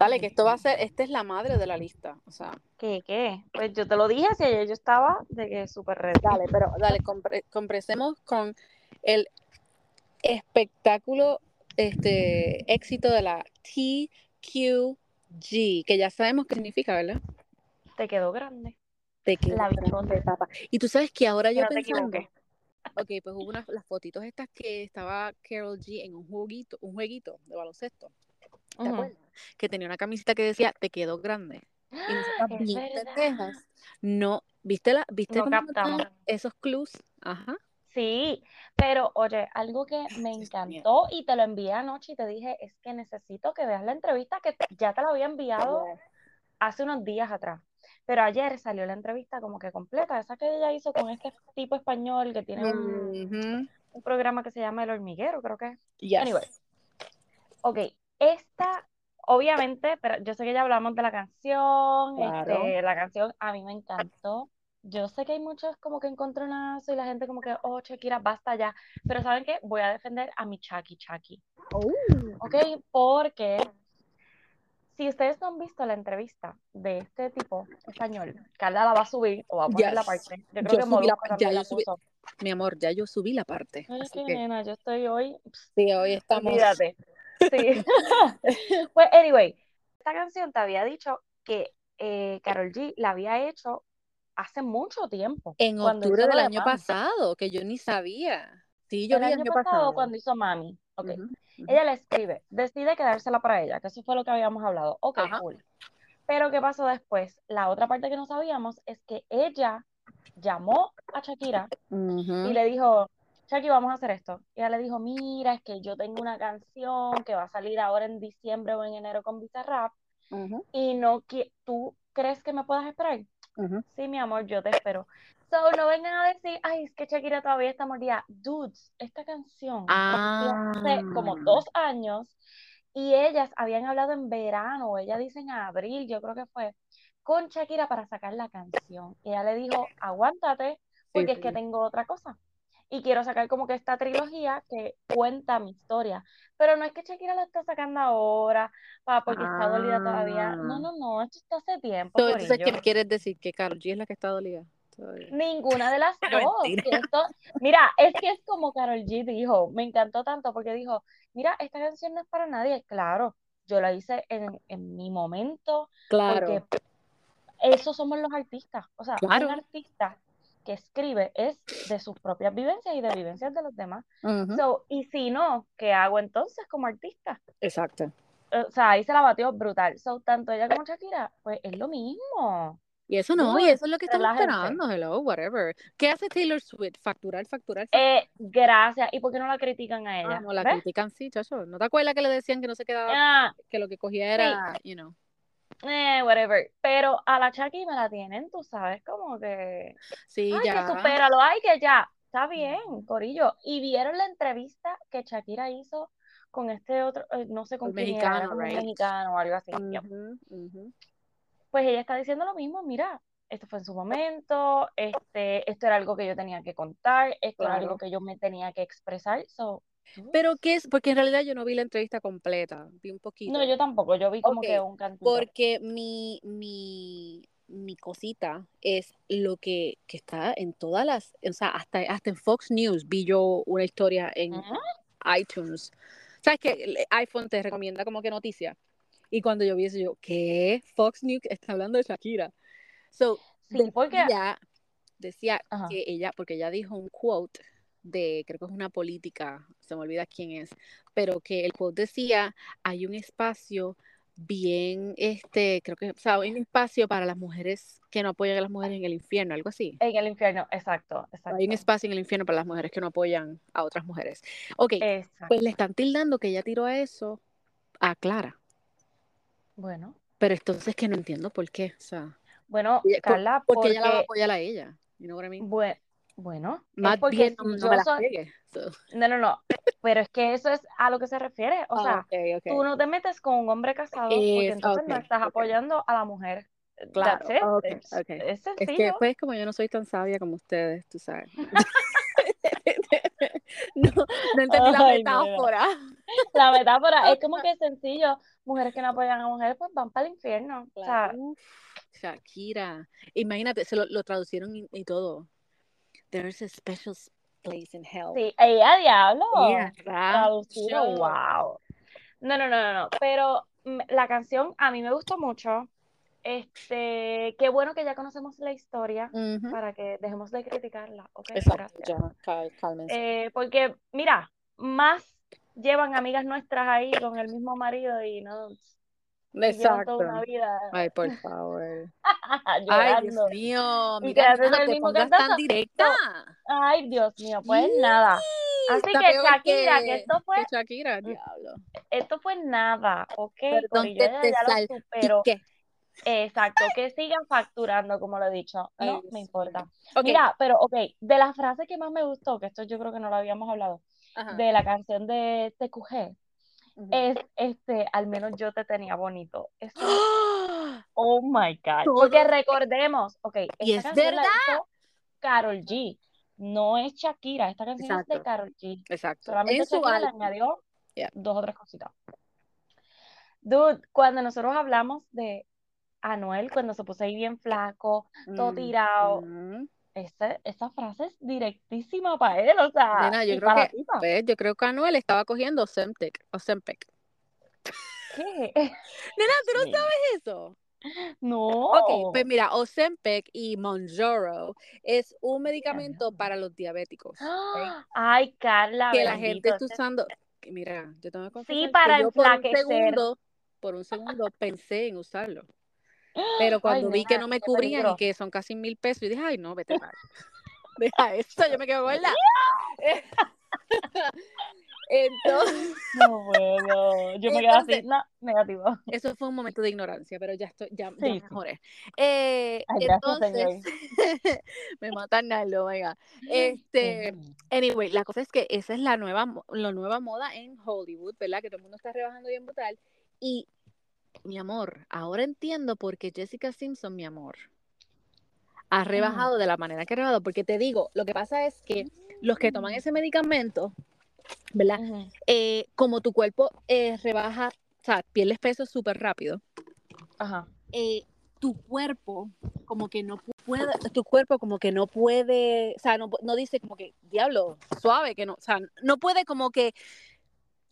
Dale, que esto va a ser, esta es la madre de la lista, o sea. ¿Qué, qué? Pues yo te lo dije, si ayer yo estaba de que súper red. Dale, pero dale, compre, compresemos con el espectáculo, este, éxito de la TQG, que ya sabemos qué significa, ¿verdad? Te quedó grande. Te quedó La grande, papá. Y tú sabes que ahora yo te pensando, equivoques. ok, pues hubo unas las fotitos estas que estaba Carol G en un jueguito, un jueguito de baloncesto. ¿Te Ujú. acuerdas? Que tenía una camiseta que decía, te quedó grande. Y verdad. pendejas, no, ¿viste la, viste No captamos. esos clues? Ajá. Sí, pero oye, algo que me encantó y te lo envié anoche y te dije, es que necesito que veas la entrevista que ya te la había enviado hace unos días atrás. Pero ayer salió la entrevista como que completa, esa que ella hizo con este tipo español que tiene un programa que se llama El Hormiguero, creo que es. Yes. Anyway. Ok, esta, obviamente, pero yo sé que ya hablamos de la canción, Claro. este, la canción a mí me encantó. Yo sé que hay muchos como que encontronazo y la gente como que, oh, Shakira, basta ya. Pero ¿saben qué? Voy a defender a mi Chucky Chucky. Oh. ¿ok? Porque si ustedes no han visto la entrevista de este tipo español, Carla la va a subir o va a poner la parte. Yo creo Yo que subí la ya la yo subí-. Mi amor, ya yo subí la parte. Ay, Así qué que nena, yo estoy hoy. sí, hoy estamos. Olvídate. Sí. Pues, anyway, esta canción te había dicho que eh, Karol G la había hecho hace mucho tiempo. En octubre del de año Mami. pasado, que yo ni sabía. Sí, yo El vi año pasado, cuando hizo Mami. Ok. Ujú, ujú. Ella le escribe, decide quedársela para ella, que eso fue lo que habíamos hablado. Ok, Ajá. cool. Pero ¿qué pasó después? La otra parte que no sabíamos es que ella llamó a Shakira y le dijo, Shaki, vamos a hacer esto. Y ella le dijo, mira, es que yo tengo una canción que va a salir ahora en diciembre o en enero con Bizarrap Ujú, y no tú crees que me puedas esperar. Sí, mi amor, yo te espero. So, no vengan a decir, ay, es que Shakira todavía está mordida. Dudes, esta canción hace como Ah. dos años y ellas habían hablado en verano, ella dice en abril, yo creo que fue, con Shakira para sacar la canción. Y ella le dijo, aguántate, porque es que tengo otra cosa. Y quiero sacar como que esta trilogía que cuenta mi historia. Pero no es que Shakira la está sacando ahora, pa, porque está dolida todavía. No, Ah. no, no, esto está hace tiempo, So, entonces, ¿qué quieres decir? ¿Que Karol G es la que está dolida? todavía? Ninguna de las dos. Esto, mira, es que es como Karol G dijo, me encantó tanto porque dijo, mira, esta canción no es para nadie. Claro, yo la hice en, en mi momento, Claro. porque esos somos los artistas. O sea, Claro. un artista que escribe es de sus propias vivencias y de vivencias de los demás. So, y si no, ¿qué hago entonces como artista? Exacto. O sea, ahí se la batió brutal. So, tanto ella como Shakira, pues es lo mismo. Y eso no, y eso es lo que estamos esperando, hello, whatever. ¿Qué hace Taylor Swift? Facturar, facturar, facturar. Eh, gracias. ¿Y por qué no la critican a ella? Ah, no, la ¿Ves? critican, sí, chacho. ¿No te acuerdas que le decían que no se quedaba, Ah, que lo que cogía era, you know? Eh, whatever. Pero a la Chucky me la tienen, tú sabes, como que, Sí, ay, que ya. supéralo, ay, que ya. Está bien, Corillo. Y vieron la entrevista que Shakira hizo con este otro, eh, no sé con quién era mexicano, un mexicano o algo así. Pues ella está diciendo lo mismo, mira, esto fue en su momento, este, esto era algo que yo tenía que contar, esto era algo Claro. que yo me tenía que expresar. So, Pero qué es, porque en realidad yo no vi la entrevista completa, vi un poquito. no, yo tampoco, yo vi como que un cantito. Porque mi, mi, mi cosita es lo que, que está en todas las, o sea, hasta, hasta en Fox News vi yo una historia en Ujú. iTunes. ¿Sabes que iPhone te recomienda como que noticia? Y cuando yo vi eso, yo, ¿qué? Fox News está hablando de Shakira. So, Sí, porque, decía, que ella, porque ella dijo un quote de, creo que es una política, se me olvida quién es, pero que el quote decía, hay un espacio bien, este, creo que, o sea, hay un espacio para las mujeres que no apoyan a las mujeres en el infierno, algo así. en el infierno, exacto, Hay un exacto, espacio en el infierno para las mujeres que no apoyan a otras mujeres. Ok, exacto. pues le están tildando que ella tiró a eso a Clara, Bueno, pero entonces que no entiendo por qué, o sea, bueno, Carla, porque ella la va a porque, apoyar a ella, you know what I mean? bue- bueno, es Más porque bien no, no me la soy, pegue. so. no, no, no, pero es que eso es a lo que se refiere, o sea, ok, ok. tú no te metes con un hombre casado porque Es- entonces no estás apoyando a la mujer. Claro, That's it. Es Es que pues como yo no soy tan sabia como ustedes, tú sabes. no, no entendí la metáfora. La metáfora es como que sencillo. Mujeres que no apoyan a mujeres, pues van para el infierno. O sea, Shakira. Imagínate, se lo, lo traducieron y, y todo. There's a special place in hell. sí, ella diablo. Yeah, Traducido, wow. No, no, no, no, no. Pero mm, la canción a mí me gustó mucho. Este, qué bueno que ya conocemos la historia para que dejemos de criticarla. Ok, Exacto, ya, cal-. Eh, porque, mira, más llevan amigas nuestras ahí con el mismo marido y no llevan toda una Exacto. vida Ay, por favor. Ay, Dios mío, mira, no te mismo pongas cantazo. tan directa. Ay, Dios mío, pues nada. Así que Shakira, que que- esto fue, que Shakira, diablo. esto fue nada, ¿ok? Perdón que ella te ya salpique. Exacto, que sigan facturando, como lo he dicho. No me importa. Mira, pero ok, de la frase que más me gustó, que esto yo creo que no lo habíamos hablado, ajá. de la canción de TQG, Es este, al menos yo te tenía bonito. Eso, ¡Ah! oh my God. Todo- Porque recordemos, ok, Y esta es canción la verdad. hizo Karol G, no es Shakira, esta canción es de. Karol G. Exacto. Solamente Shakira le añadió Yeah. dos o tres cositas. Dude, cuando nosotros hablamos de Anuel, cuando se puso ahí bien flaco, todo Mm, tirado, mm. Ese- esa frase es directísima para él, o sea, Nena, yo creo para que, pues, yo creo que Anuel estaba cogiendo Ozempic. Ozempic. ¿Qué? Nena, ¿tú no Sí. sabes eso? No. Ok, pues mira, Ozempic y Monjaro es un medicamento para los diabéticos. Ay, Carla, Que la gente está usando. que Mira, yo tengo que Sí, que para yo por un segundo, por un segundo pensé en usarlo. Pero cuando Ay, vi que nena, no me cubrían y que son casi mil pesos, yo dije, ay, no, vete para. Deja eso, yo me quedo gorda. Entonces, No puedo. Yo me quedo así, no, negativo. eso fue un momento de ignorancia, pero ya estoy, ya, ya Sí, sí. mejoré. Eh, Ay, gracias, entonces, me matan Naldo, venga. Este, anyway, la cosa es que esa es la nueva, la nueva moda en Hollywood, ¿verdad? Que todo el mundo está rebajando bien brutal. Y, mi amor, ahora entiendo por qué Jessica Simpson, mi amor, ha rebajado de la manera que ha rebajado. Porque te digo, lo que pasa es que los que toman ese medicamento, ¿verdad? Eh, como tu cuerpo eh, rebaja, o sea, pierdes peso súper rápido, Ajá. eh, tu cuerpo como que no pu- puede, tu cuerpo como que no puede, o sea, no, no dice como que, diablo, suave, que no, o sea, no puede como que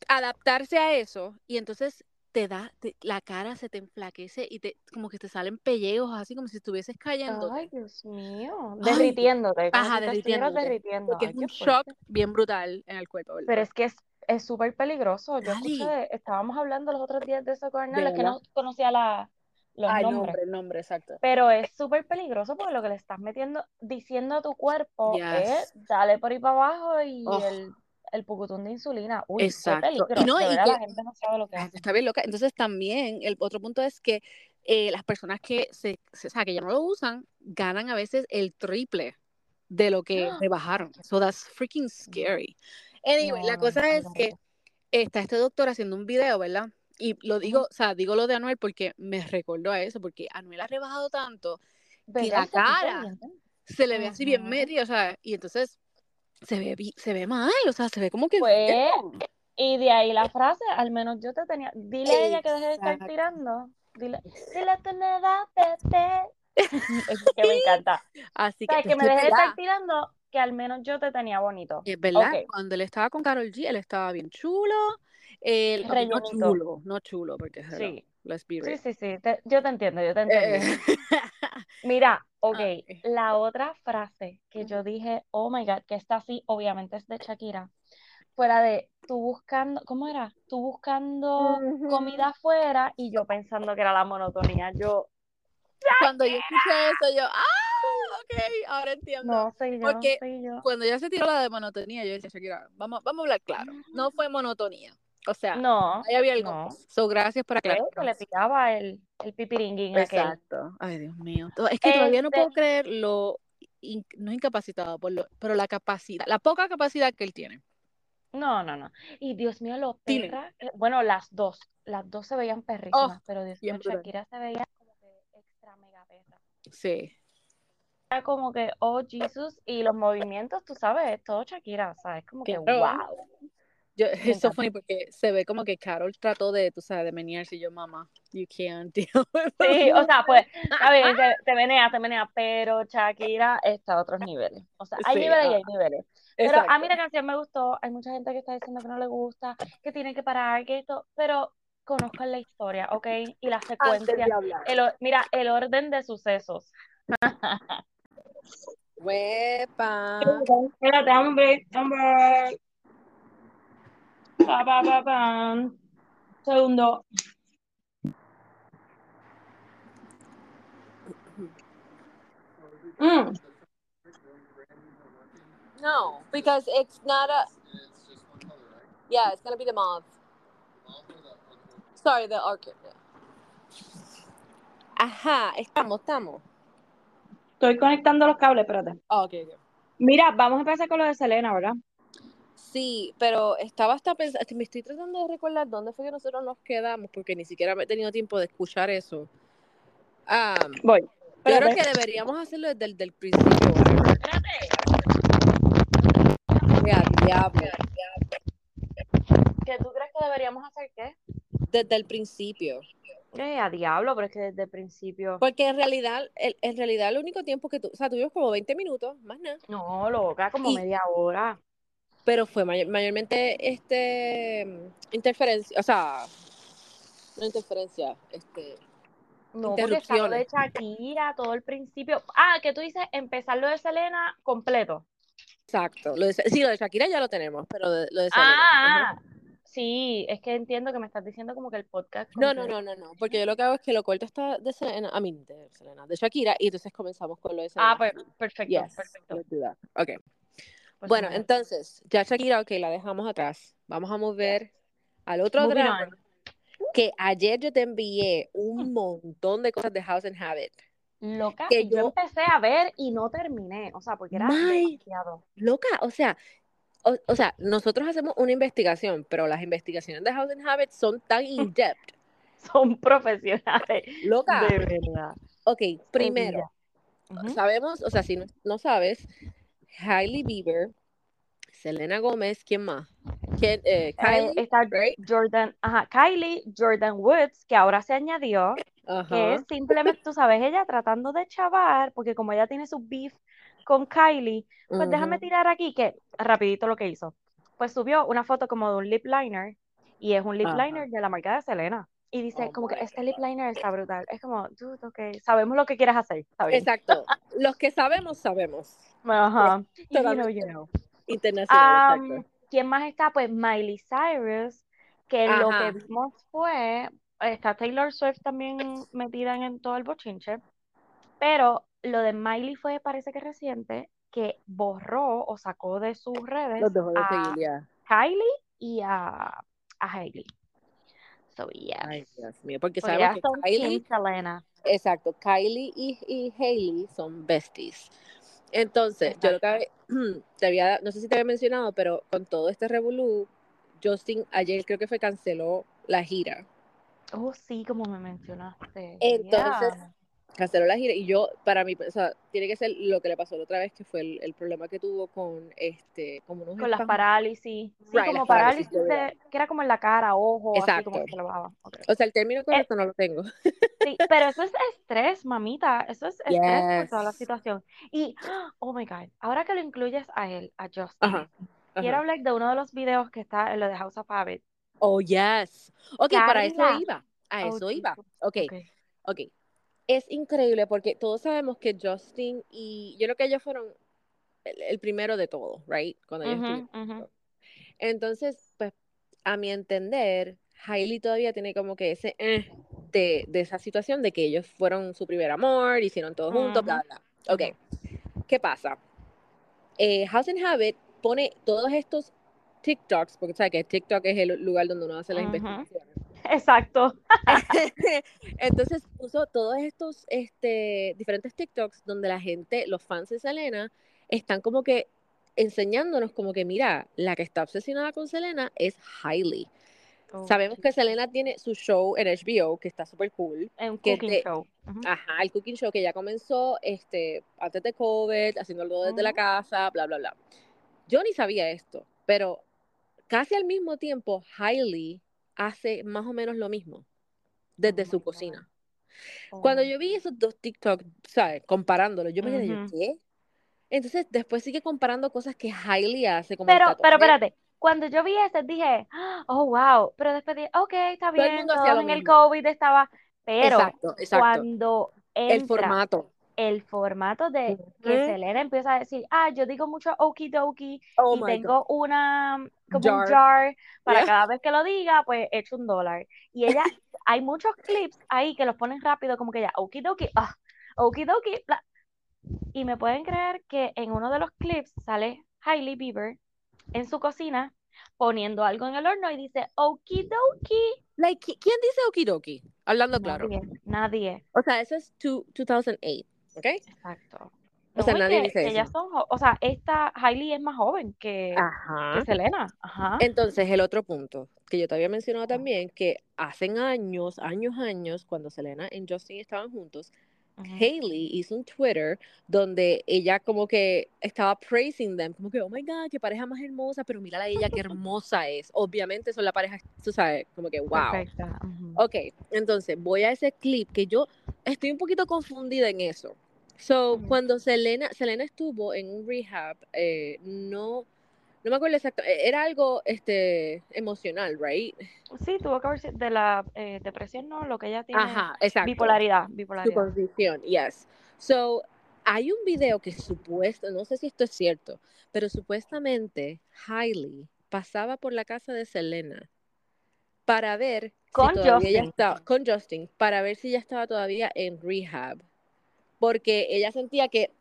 adaptarse a eso y entonces te da, te- la cara se te enflaquece y te, como que te salen pellejos así como si estuvieses cayendo. Ay, Dios mío. Ay, Derritiéndote. ajá, si derritiéndote, derritiendo. Porque Ay, es un fuerte. shock bien brutal en el cuerpo, ¿verdad? Pero es que es es súper peligroso. Yo escuché, estábamos hablando los otros días de eso con ¿De Hernán, que no conocía la, los el nombres. nombre, el nombre, exacto. Pero es súper peligroso porque lo que le estás metiendo, diciendo a tu cuerpo Yes. es dale por ahí para abajo y Oh. el, el pucutún de insulina. Uy, Exacto. qué Y no, y que- la gente no sabe lo que La hace. está bien loca. Entonces también el otro punto es que eh, las personas que se, se- o sea, que ya no lo usan ganan a veces el triple de lo que ¡Ah! rebajaron. So that's freaking scary. Anyway, la No, cosa no, es no, que está este doctor haciendo un video, ¿verdad? Y lo digo, o sea, digo lo de Anuel porque me recordó a eso, porque Anuel ha rebajado tanto que la cara bien. se le ve así bien medio, o sea, y entonces se ve, se ve mal, o sea, se ve como que Pues. Y de ahí la frase, al menos yo te tenía. Dile a ella que deje de estar tirando. Dile, dile a tu nueva bebé. Es que me encanta. Así O que, sea, que que me deje de estar tirando, que al menos yo te tenía bonito. Es verdad, cuando él estaba con Carol G, él estaba bien chulo. Él, no chulo, no chulo, porque hello, Sí. let's be Sí, real. sí, sí. te- yo te entiendo, yo te Eh, entendí. Mira, ok, Ay. la otra frase que yo dije, oh my God, que esta sí, obviamente es de Shakira, fuera de tú buscando, ¿cómo era? Tú buscando comida afuera y yo pensando que era la monotonía. Yo, Cuando yo escuché eso, yo, ah, ok, ahora entiendo. no, soy yo, Porque soy yo. Cuando ya se tiró la de monotonía, yo decía, Shakira, vamos, vamos a hablar claro. No fue monotonía. O sea, No, ahí había algo no. So, gracias por aclarar. que le tiraba el, el pipiringuín aquel. Exacto. Ay, Dios mío. Es que todavía no Este- puedo creer lo, in- no incapacitado, por lo, pero la capacidad, la poca capacidad que él tiene. No, no, no. Y Dios mío, lo Dime. perra. que- Bueno, las dos. Las dos se veían perrísimas, pero Dios mío. Shakira se veía como que extra mega perra. Sí. Era como que, oh, Jesus, y los movimientos, tú sabes, es todo Shakira, ¿sabes? Como que, Claro. wow. Yo, eso fue porque se ve como que Carol trató de, tú sabes, de menearse y yo, mamá, you can't deal with Sí, o sea, pues, está bien, te, te menea, te menea, pero Shakira está a otros niveles. O sea, hay Sí, niveles y ah, hay niveles. Pero a mí la canción me gustó, hay mucha gente que está diciendo que no le gusta, que tiene que parar, que esto, pero conozcan la historia, ¿ok? Y la secuencia, el, mira, el orden de sucesos. Huepa. Espérate, hombre, hombre. Pa, pa, pa, pam. Segundo. Mm. No, because it's not a. Yeah, it's gonna be the mauve. Sorry, the orchid. Ajá, estamos, estamos. Estoy conectando los cables, espérate. Ah, ok, ok. Mira, vamos a empezar con lo de Selena, ¿verdad? Sí, pero estaba hasta pensando, me estoy tratando de recordar dónde fue que nosotros nos quedamos, porque ni siquiera me he tenido tiempo de escuchar eso. Ah, Voy. yo creo Espérate. que deberíamos hacerlo desde el del principio. Diablo. ¿Que tú crees que deberíamos hacer qué? Desde el principio. Eh, a diablo, pero es que desde el principio. Porque en realidad, el- en realidad el único tiempo que tú, o sea, tuvimos como 20 minutos, más nada. No, loca, como Y- media hora. Pero fue may- mayormente este interferencia, o sea, no interferencia, este No, porque está lo de. Shakira, todo el principio. Ah, que tú dices empezar lo de Selena completo. Exacto. Lo de, sí, lo de Shakira ya lo tenemos, pero de- lo de Selena. ajá. Ah, sí, es que entiendo que me estás diciendo como que el podcast No, no, no, no, no, porque yo lo que hago es que lo corto hasta de Selena, a mí de Selena, de Shakira, y entonces comenzamos con lo de Selena. Ah, perfecto, Yes, perfecto. let's Bueno, entonces, ya Shakira, ok, la dejamos atrás. Vamos a mover al otro moving drama, on. que ayer yo te envié un montón de cosas de House and Habit. Loca, que yo yo- empecé a ver y no terminé, o sea, porque era My- demasiado. Loca, o sea, o, o sea, nosotros hacemos una investigación, pero las investigaciones de House and Habit son tan in-depth. Son profesionales, Loca. de verdad. Ok, primero, sabemos, o sea, si no, no sabes, Hailey Bieber, Selena Gómez, ¿quién más? ¿Quién, eh, Kylie, está right? Jordan, ajá, Kylie, Jordan Woods, que ahora se añadió, que es simplemente, tú sabes, ella tratando de chavar, porque como ella tiene su beef con Kylie, pues déjame tirar aquí que rapidito lo que hizo. Pues subió una foto como de un lip liner y es un lip liner de la marca de Selena. Y dice Oh como que este lip liner está brutal. Es como, dude, ok, sabemos lo que quieres hacer. Exacto. Los que sabemos, sabemos. Ajá. You know, you know. Internacional, exacto. ¿quién más está? Pues Miley Cyrus, que lo que vimos fue, está Taylor Swift también metida en, en todo el bochinche, pero lo de Miley fue, parece que reciente, que borró o sacó de sus redes Los dejó de a seguir ya. Kylie y a, a Hailey. So, yes. Ay, Dios mío. Porque Porque sabemos que Kylie, Selena. exacto, Kylie y, y Hailey son besties. Entonces, yo lo que te había, no sé si te había mencionado, pero con todo este revolú, Justin ayer creo que fue canceló la gira. Oh, sí, como me mencionaste. Entonces, Yeah. Canceló la gira y yo, para mí, o sea, tiene que ser lo que le pasó la otra vez, que fue el, el problema que tuvo con, este, como unos Con las parálisis. Sí, Right, como parálisis, parálisis de que era como en la cara, ojo, así como Exacto. que le bajaba. Ok. O sea, el término correcto no lo tengo. Sí, pero eso es estrés, mamita. Eso es estrés por toda la Yes. situación. Y, oh my God, ahora que lo incluyes a él, a Justin, Ajá. quiero Ajá. hablar de uno de los videos que está en lo de House of Habit. Oh, yes. Ok, para eso iba. A Oh, eso iba. Jesus. Ok, Ok. ok. Es increíble porque todos sabemos que Justin y yo creo que ellos fueron el, el primero de todo, right? Cuando ellos estuvieron. Entonces, pues, a mi entender, Hailey todavía tiene como que ese eh, de, de esa situación de que ellos fueron su primer amor, hicieron todo juntos, bla, bla. Ok, ¿qué pasa? Eh, House and Habit pone todos estos TikToks, porque sabes que TikTok es el lugar donde uno hace las investigaciones. Exacto. Entonces puso todos estos este, diferentes TikToks donde la gente, los fans de Selena, están como que enseñándonos como que, mira, la que está obsesionada con Selena es Hailey. Oh, Sabemos que. Selena tiene su show en HBO, que está súper cool. Un cooking show. Ujú. Ajá, el cooking show que ya comenzó este, antes de COVID, haciéndolo desde la Ujú. casa, bla, bla, bla. Yo ni sabía esto, pero casi al mismo tiempo, Hailey hace más o menos lo mismo desde Oh su cocina. Oh Cuando yo vi esos dos TikTok, ¿sabes? Comparándolos, yo me quedé, yo, Ujú. ¿qué? Entonces, después sigue comparando cosas que Hailey hace, como Pero, pero espérate, cuando yo vi ese dije, oh, wow, pero después dije, ok, está Todo el bien, mundo lo en el. COVID estaba, pero Exacto, exacto. cuando El formato. El formato de que Ujú. Selena empieza a decir, ah, yo digo mucho okidoki Oh y tengo una, como un Jar. jar para Yeah. cada vez que lo diga, pues echo un dólar. Y ella, hay muchos clips ahí que los ponen rápido, como que ya, okidoki, ah, okidoki, bla. Y me pueden creer que en uno de los clips sale Hailey Bieber en su cocina poniendo algo en el horno y dice, okidoki. Like, ¿qui- ¿quién dice okidoki? Hablando claro. Nadie, nadie. O sea, eso es two- 2008, ¿ok? Exacto. O sea, No, nadie que, dice que ellas eso. son, jo- o sea, esta Hailey es más joven que, que Ajá. Selena. Ajá. Entonces, el otro punto que yo te había mencionado Ajá. también, que hace años, años, años, cuando Selena y Justin estaban juntos. Hailey hizo un Twitter donde ella como que estaba praising them, como que, oh my God, qué pareja más hermosa, pero mírala a ella, qué hermosa es. Obviamente son la pareja, tú sabes, como que, wow. Perfecta. Ok, entonces voy a ese clip que yo estoy un poquito confundida en eso. So, cuando Selena, Selena estuvo en un rehab, eh, no, no me acuerdo exacto, eh, era algo este, emocional, right? Sí, tuvo que sido de la eh, depresión, ¿no? Lo que ella tiene, Ajá, exacto. bipolaridad, Su bipolaridad. condición, yes. So, hay un video que supuesto, no sé si esto es cierto, pero supuestamente Hailey pasaba por la casa de Selena para ver Con si todavía ella Justin. estaba, con Justin, para ver si ella estaba todavía en rehab, porque ella sentía que,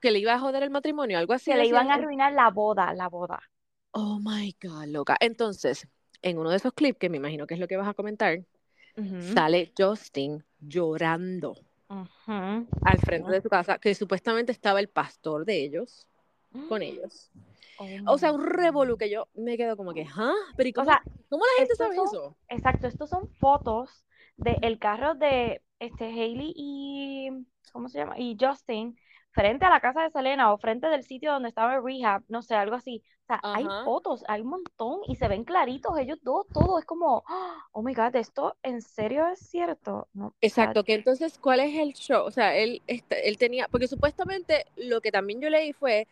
que le iba a joder el matrimonio, algo así Que le iban a arruinar la boda, la boda. Oh my God, loca. Entonces, en uno de esos clips, que me imagino que es lo que vas a comentar, sale Justin llorando al frente de su casa, que supuestamente estaba el pastor de ellos con ellos. Oh O sea, un revolú que yo me quedo como que, ¿ah? Pero ¿y O cómo, sea, cómo la gente sabe son, eso? exacto, estos son fotos del carro de este Hailey y, ¿cómo se llama? Y Justin frente a la casa de Selena o frente del sitio donde estaba el rehab, no sé, algo así. O sea, hay fotos, hay un montón y se ven claritos ellos dos, todo es como, oh my God, ¿esto en serio es cierto? No, o sea, Exacto, que entonces, ¿cuál es el show? O sea, él, él tenía, porque supuestamente lo que también yo leí fue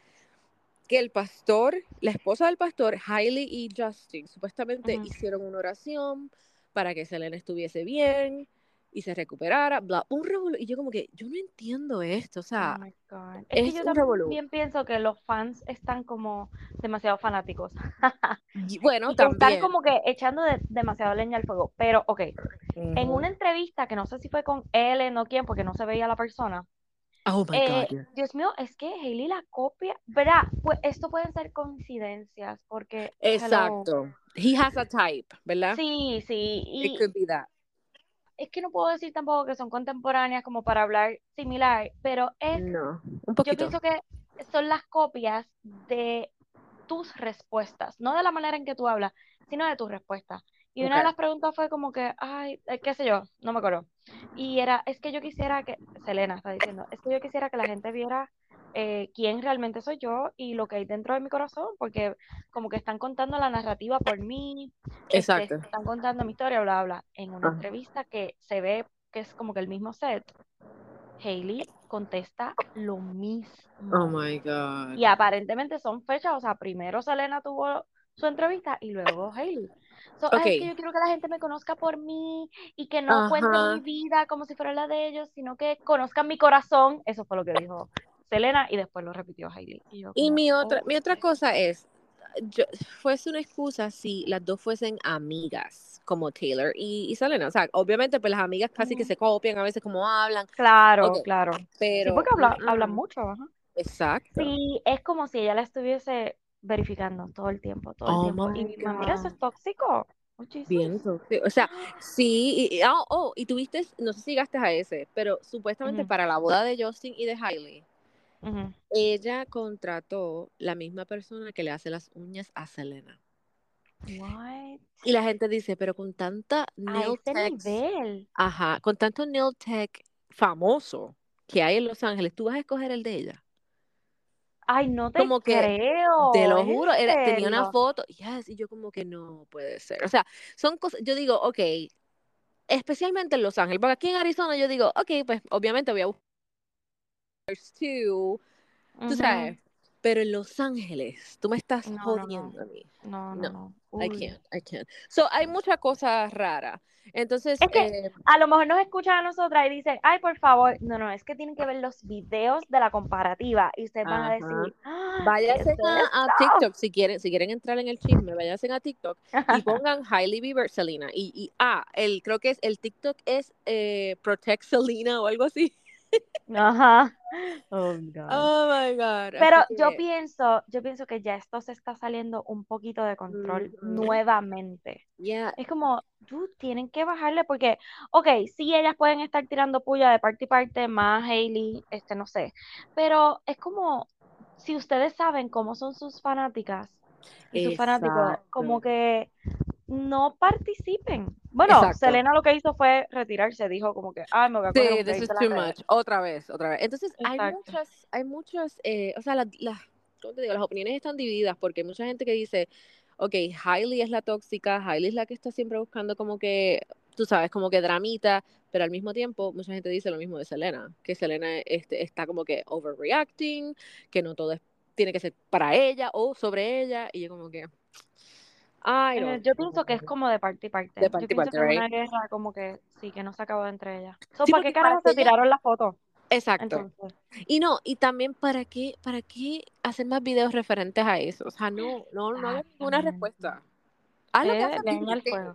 que el pastor, la esposa del pastor, Hailey y Justin, supuestamente ujú. hicieron una oración para que Selena estuviese bien y se recuperara, bla, un revolú. Y yo como que, yo no entiendo esto, o Oh sea, my God. Es que es yo un revolú. también pienso que los fans están como demasiado fanáticos. Y Bueno, Y que están también. como que echando de- demasiado leña al fuego. Pero, ok, en una entrevista que no sé si fue con Ellen o quién, porque no se veía la persona. Oh my eh, God. yeah. Dios mío, es que Hailey la copia. ¿Verdad? Pues esto pueden ser coincidencias, porque, hello. Exacto. He has a type, ¿verdad? Sí, sí. It Y could be that. Es que no puedo decir tampoco que son contemporáneas como para hablar similar, pero es No, un yo poquito. pienso que son las copias de tus respuestas, no de la manera en que tú hablas, sino de tus respuestas. Y una de las preguntas fue como que, ay, eh, qué sé yo, no me acuerdo. Y era, es que yo quisiera que, Selena está diciendo, es que yo quisiera que la gente viera eh, quién realmente soy yo y lo que hay dentro de mi corazón, porque como que están contando la narrativa por mí, este, Exacto. están contando mi historia, bla, bla. En una Ajá. entrevista que se ve que es como que el mismo set, Hailey contesta lo Oh mismo. my God. Y aparentemente son fechas, o sea, primero Selena tuvo su entrevista y luego Hailey. So, "Ay, es que yo quiero que la gente me conozca por mí y que no cuenten mi Ajá. vida como si fuera la de ellos, sino que conozcan mi corazón. Eso fue lo que dijo Selena y después lo repitió Hailey. Y yo Y mi otra, "Oh, mi otra ok". cosa es, yo, fuese una excusa si las dos fuesen amigas, como Taylor y, y Selena. O sea, obviamente, pues las amigas casi que se copian a veces como hablan. Claro, Ok, claro. Sí, pero, porque habla- hablan mm, mucho, ajá. exacto. Sí, es como si ella la estuviese verificando todo el tiempo, todo el Oh tiempo. Y ma, mira, eso God. es tóxico. Jesus. Bien tóxico. O sea, sí, y, oh, oh, y tuviste, no sé si llegaste a ese, pero supuestamente para la boda de Justin y de Hailey, ella contrató la misma persona que le hace las uñas a Selena. What? Y la gente dice, pero con tanta nail techs, nivel. ajá, con tanto nail tech famoso que hay en Los Ángeles, ¿tú vas a escoger el de ella? Ay, no te Como que, creo. te lo ¿es en juro, era- tenía una foto, yes, y yo como que no puede ser. O sea, son cosas, yo digo, ok, especialmente en Los Ángeles, porque aquí en Arizona yo digo, ok, pues obviamente voy a buscar tú, sabes, pero en Los Ángeles, tú me estás No, no, no. jodiendo a mí. No, no, No. I can't, I can't. So, hay muchas cosas raras. Entonces, Es que eh, a lo mejor nos escuchan a nosotras y dicen, ay, por favor, no, no, es que tienen que ver los videos de la comparativa y ustedes van a decir, "Ah, ¿qué es váyanse a, a esto?". TikTok si quieren, si quieren entrar en el chisme, váyanse a TikTok y pongan Hailey Bieber Selena. Y, y ah, el, creo que es el TikTok es eh, Protect Selena o algo así. Ajá. Oh, my God. Oh my God. Pero yo pienso, yo pienso que ya esto se está saliendo un poquito de control nuevamente. yeah, Es como, tú tienen que bajarle porque, ok, sí, ellas pueden estar tirando puya de parte y parte, más Hailey, este, no sé, pero es como, si ustedes saben cómo son sus fanáticas y sus fanáticos, como que no participen. Bueno, Exacto. Selena lo que hizo fue retirarse, dijo como que, ay, me voy a coger Sí, un this is too redes". much. Otra vez, otra vez. Entonces, hay Exacto. muchas, hay muchas, eh, o sea, las, ¿cómo te digo? Las opiniones están divididas porque hay mucha gente que dice, ok, Hailey es la tóxica, Hailey es la que está siempre buscando como que, tú sabes, como que dramita, pero al mismo tiempo mucha gente dice lo mismo de Selena, que Selena este, está como que overreacting, que no todo es, tiene que ser para ella o sobre ella, y yo como que, I Eh, yo pienso que es como de parte y parte. De Yo parte y pienso parte, que es una right? guerra como que sí, que no se acabó entre ellas. So, Sí, ¿para qué carajo se ella, tiraron la foto? exacto. Entonces, Y no, y también para qué, para qué hacer más videos referentes a eso. O sea, no, no, no hay ninguna respuesta. Haz lo que.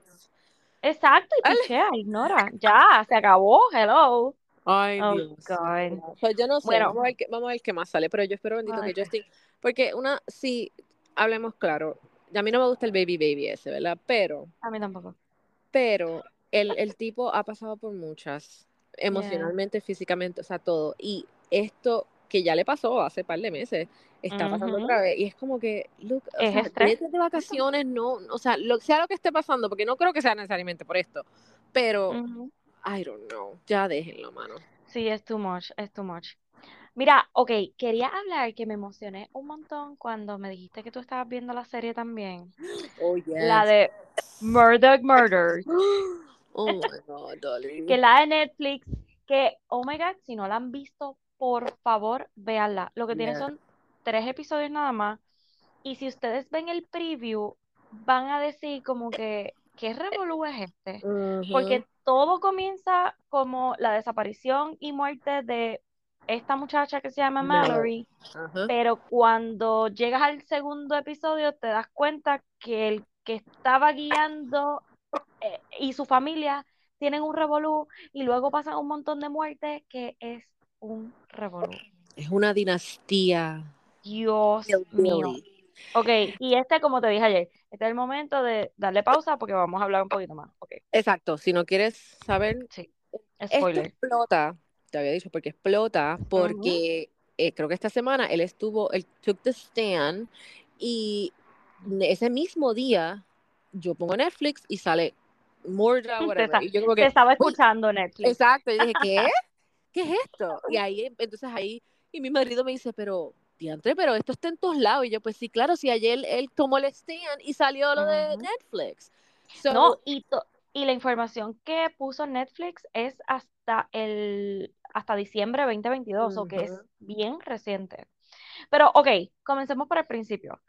Exacto, y pichea, ignora. Ya, se acabó. Hello. Ay, Oh, Dios. God. Pues yo no sé, Bueno, vamos a ver qué, vamos a ver qué más sale, pero yo espero bendito ay, que Justin, porque una, sí, hablemos claro, a mí no me gusta el baby baby ese, ¿verdad? Pero, a mí tampoco. pero el, el tipo ha pasado por muchas, Yeah. emocionalmente, físicamente, o sea, todo. Y esto que ya le pasó hace par de meses, está pasando Ujú. otra vez. Y es como que, look, o Es sea, vete de vacaciones, no, o sea, lo, sea lo que esté pasando, porque no creo que sea necesariamente por esto, pero, Ujú. I don't know, ya déjenlo, mano. Sí, es too much, es too much. Mira, ok, quería hablar que me emocioné un montón cuando me dijiste que tú estabas viendo la serie también. Oh, La yes. de Murdoch Murders, Oh my God, darling. que la de Netflix, que, oh my God, si no la han visto, por favor, véanla. Lo que tiene Yeah. son tres episodios nada más. Y si ustedes ven el preview, van a decir como que, ¿qué revolú es este? Porque todo comienza como la desaparición y muerte de esta muchacha que se llama Mallory. Pero cuando llegas al segundo episodio te das cuenta que el que estaba guiando eh, y su familia tienen un revolú y luego pasan un montón de muertes que es un revolú. Es una dinastía. Dios mío. Ok, y este, como te dije ayer, este es el momento de darle pausa porque vamos a hablar un poquito más. Ok, Exacto, si no quieres saber, sí, esto explota, te había dicho, porque explota, porque eh, creo que esta semana él estuvo, él took the stand y ese mismo día yo pongo Netflix y sale Murder, Te, whatever. esta- Y yo como te que, estaba uy, escuchando Netflix. exacto, y dije, ¿qué? ¿Qué es esto? Y ahí, entonces ahí, y mi marido me dice, pero, diantre, pero esto está en todos lados. Y yo, pues sí, claro, si ayer él tomó el stand y salió lo de. Netflix. So, No, y, y la información que puso Netflix es hasta el hasta diciembre 2022, o que es bien reciente. Pero, ok, comencemos por el principio.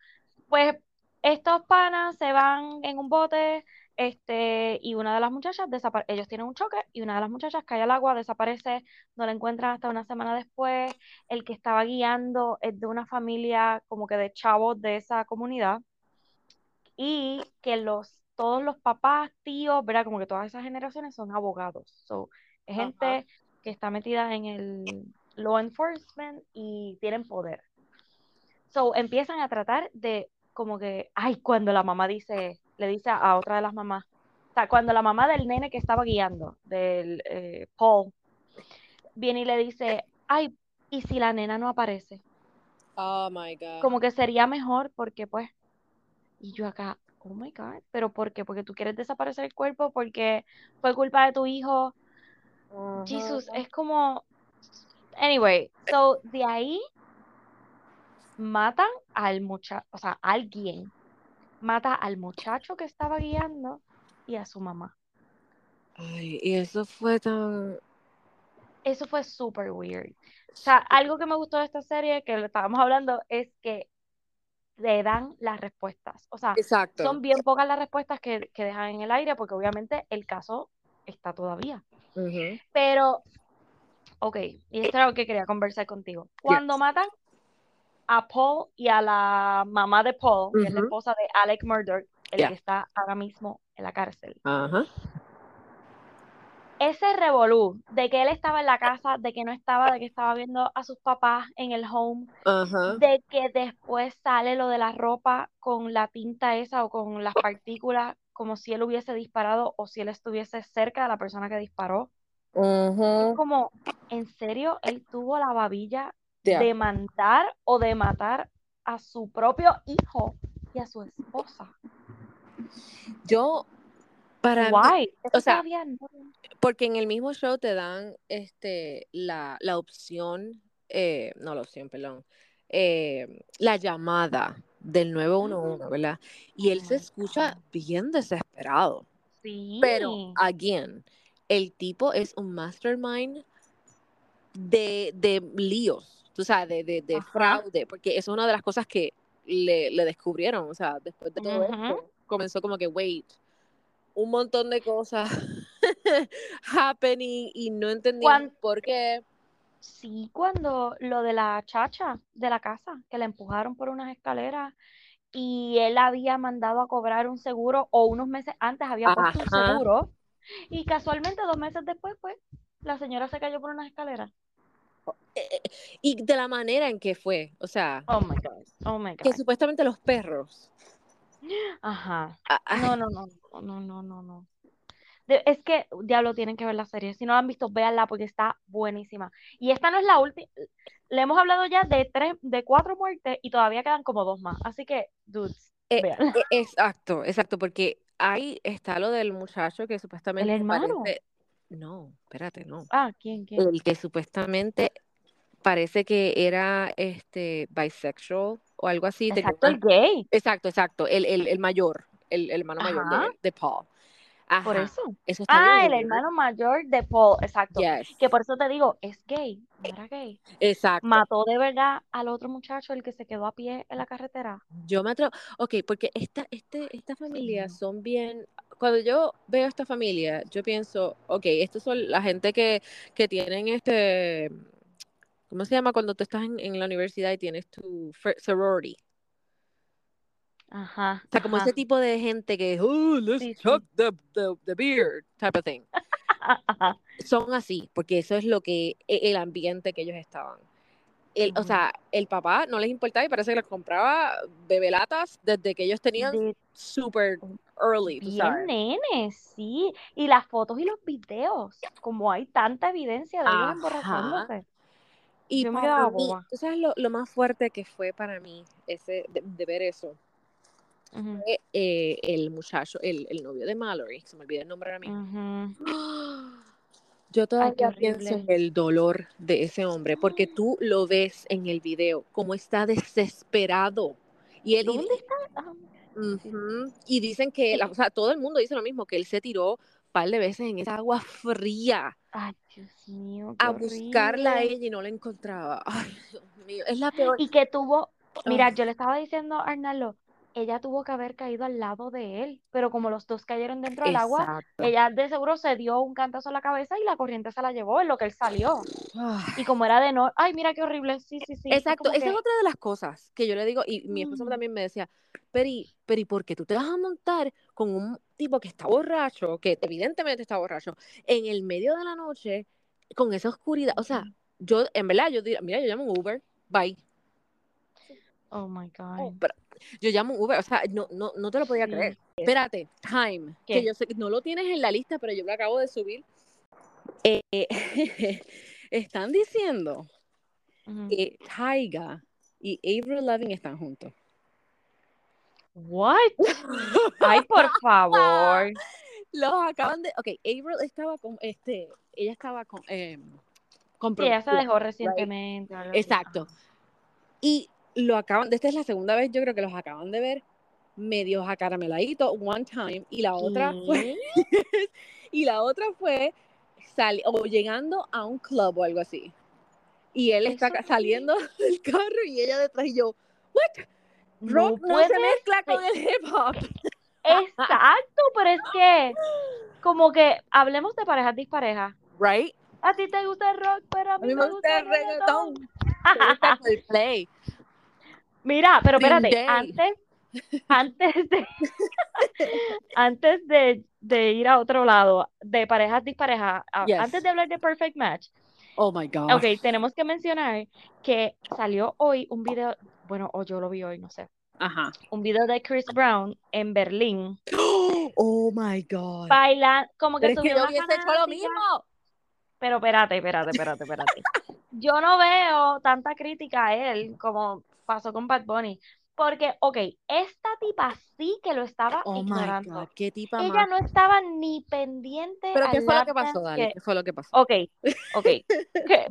Pues estos panas se van en un bote, este, y una de las muchachas desaparece, ellos tienen un choque y una de las muchachas cae al agua, desaparece, no la encuentran hasta una semana después. El que estaba guiando es de una familia como que de chavos de esa comunidad y que los todos los papás, tíos, ¿verdad? Como que todas esas generaciones son abogados. So, es gente que está metida en el law enforcement y tienen poder. So, empiezan a tratar de como que, ay, cuando la mamá dice, le dice a otra de las mamás, o sea, cuando la mamá del nene que estaba guiando, del eh, Paul, viene y le dice, ay, ¿y si la nena no aparece? Oh my God. Como que sería mejor porque pues, y yo acá, oh my God, pero ¿por qué? Porque tú quieres desaparecer el cuerpo, porque fue culpa de tu hijo. Ajá. Jesus, es como, anyway, so de ahí matan al muchacho, o sea, alguien mata al muchacho que estaba guiando y a su mamá. Ay, y eso fue tan... Eso fue súper weird. O sea, algo que me gustó de esta serie, que lo estábamos hablando, es que le dan las respuestas. O sea, Exacto. son bien pocas las respuestas que, que dejan en el aire, porque obviamente el caso está todavía. Pero, ok, y esto era lo que quería conversar contigo. Cuando Yes. matan a Paul y a la mamá de Paul, que es la esposa de Alec Murdoch, el Yeah. que está ahora mismo en la cárcel. Ese revolú de que él estaba en la casa, de que no estaba, de que estaba viendo a sus papás en el home, de que después sale lo de la ropa con la tinta esa o con las partículas, como si él hubiese disparado o si él estuviese cerca de la persona que disparó. Es como, ¿en serio él tuvo la babilla Yeah. de mandar o de matar a su propio hijo y a su esposa? Yo, para Why? O sea, no- porque en el mismo show te dan este la, la opción, eh, no la opción, perdón, eh, la llamada del 911, ¿verdad? Y él se escucha bien desesperado. Sí. Pero, again, el tipo es un mastermind de, de líos, tú sabes, de, de, fraude, porque es una de las cosas que le, le descubrieron, o sea, después de todo esto, comenzó como que, wait, un montón de cosas happening y no Cuan- por qué. Sí, cuando lo de la chacha de la casa, que la empujaron por unas escaleras y él había mandado a cobrar un seguro o unos meses antes había puesto un Ajá. seguro y casualmente dos meses después, pues, la señora se cayó por unas escaleras. Eh, eh, Y de la manera en que fue, o sea, Oh my God, oh my que supuestamente los perros. Ajá. ah, ah, no, no, no, no, no, no, no. De- es que, diablo, tienen que ver la serie. Si no la han visto, véanla porque está buenísima. Y esta no es la última. Le hemos hablado ya de tres, de cuatro muertes y todavía quedan como dos más. Así que, dudes, eh, eh, exacto, exacto, porque ahí está lo del muchacho que El supuestamente hermano. parece. No, espérate, no. Ah, ¿quién, quién? El que supuestamente parece que era este bisexual o algo así. tenía Exacto, el gay. Exacto, exacto. El, el, el mayor, el, el hermano mayor de Paul. Por eso. Eso está Ah, bien el hermano mayor de Paul, exacto. Yes. Que por eso te digo, es gay, no era gay. Exacto. Mató de verdad al otro muchacho, el que se quedó a pie en la carretera. Yo me atrevo. Ok, porque esta, este, esta familia son bien. Cuando yo veo esta familia, yo pienso, ok, estos son la gente que, que tienen este. ¿Cómo se llama cuando tú estás en, en la universidad y tienes tu sorority? Ajá, O sea, como ajá. ese tipo de gente que, oh, let's Sí, sí. chuck the, the, the beard, type of thing. Ajá. Son así, porque eso es lo que, e- el ambiente que ellos estaban. El, o sea, el papá no les importaba y parece que les compraba bebelatas desde que ellos tenían De super early, bien sabes. nenes, sí. Y las fotos y los videos, como hay tanta evidencia de ellos emborrachándose. Y Yo me para mí, tú sabes lo, lo más fuerte que fue para mí ese, de, de ver eso, Ujú, fue eh, el muchacho, el, el novio de Mallory, se me olvida el nombre ahora mismo. ujú. Yo Ay, qué todavía pienso en el dolor de ese hombre, porque tú lo ves en el video, como está desesperado. Y él, y, ¿Dónde está? Ah, sí. Ujú. y dicen que, la- o sea, todo el mundo dice lo mismo, que él se tiró un par de veces en esa agua fría Ay, Dios mío, a buscarla a ella y no la encontraba. Ay, Dios mío, es la peor. Y que tuvo, mira, Ah, yo le estaba diciendo a Arnaldo, ella tuvo que haber caído al lado de él, pero como los dos cayeron dentro del agua, ella de seguro se dio un cantazo a la cabeza y la corriente se la llevó en lo que él salió. Y como era de no, ay, mira qué horrible, sí, sí, sí, Exacto, esa es otra de las cosas que yo le digo, y mi esposo mm, también me decía, Peri, Peri, ¿por qué tú te vas a montar con un tipo que está borracho, que evidentemente está borracho, en el medio de la noche, con esa oscuridad? O sea, yo, en verdad, yo diría, mira, yo llamo un Uber, bye. Oh my Oh, God. pero yo llamo Uber, o sea, no, no, no te lo podía creer. Sí. Espérate, Time, que ¿Qué? yo sé que no lo tienes en la lista, pero yo lo acabo de subir. Eh, están diciendo Ujú. que Tyga y Avril Lavigne están juntos. What? Ay, por favor. Los acaban de. Ok, Avril estaba con. Este, ella estaba con. Eh, Sí, ella se dejó right? recientemente, así. Exacto. Y lo acaban, esta es la segunda vez yo creo que los acaban de ver medios acarameladitos one time y la otra fue y la otra fue sal, o llegando a un club o algo así. Y él está Eso saliendo del carro y ella detrás y yo, ¿what? Rock no, puede se mezcla con el hip hop. Exacto, pero es que como que hablemos de parejas disparejas. Right? A ti te gusta el rock, pero a A mí, mí me gusta el reggaetón. Me gusta el play. Mira, pero espérate, Day. antes, antes de, antes de, de ir a otro lado, de parejas disparejas, Yes. antes de hablar de Perfect Match, Oh my God. ok, tenemos que mencionar que salió hoy un video, bueno, o yo lo vi hoy, no sé, Ajá. un video de Chris Brown en Berlín, Oh my God. bailando, como que Pero es que subió yo una hubiese hecho lo mismo. Pero espérate, espérate, espérate, espérate. Yo no veo tanta crítica a él como pasó con Bad Bunny. Porque, ok, esta tipa sí que lo estaba Oh my ignorando. God. Qué tipa Ella más. no estaba ni pendiente Pero ¿qué fue lo que pasó, Dali? que- ¿Qué fue lo que pasó? Ok, ok.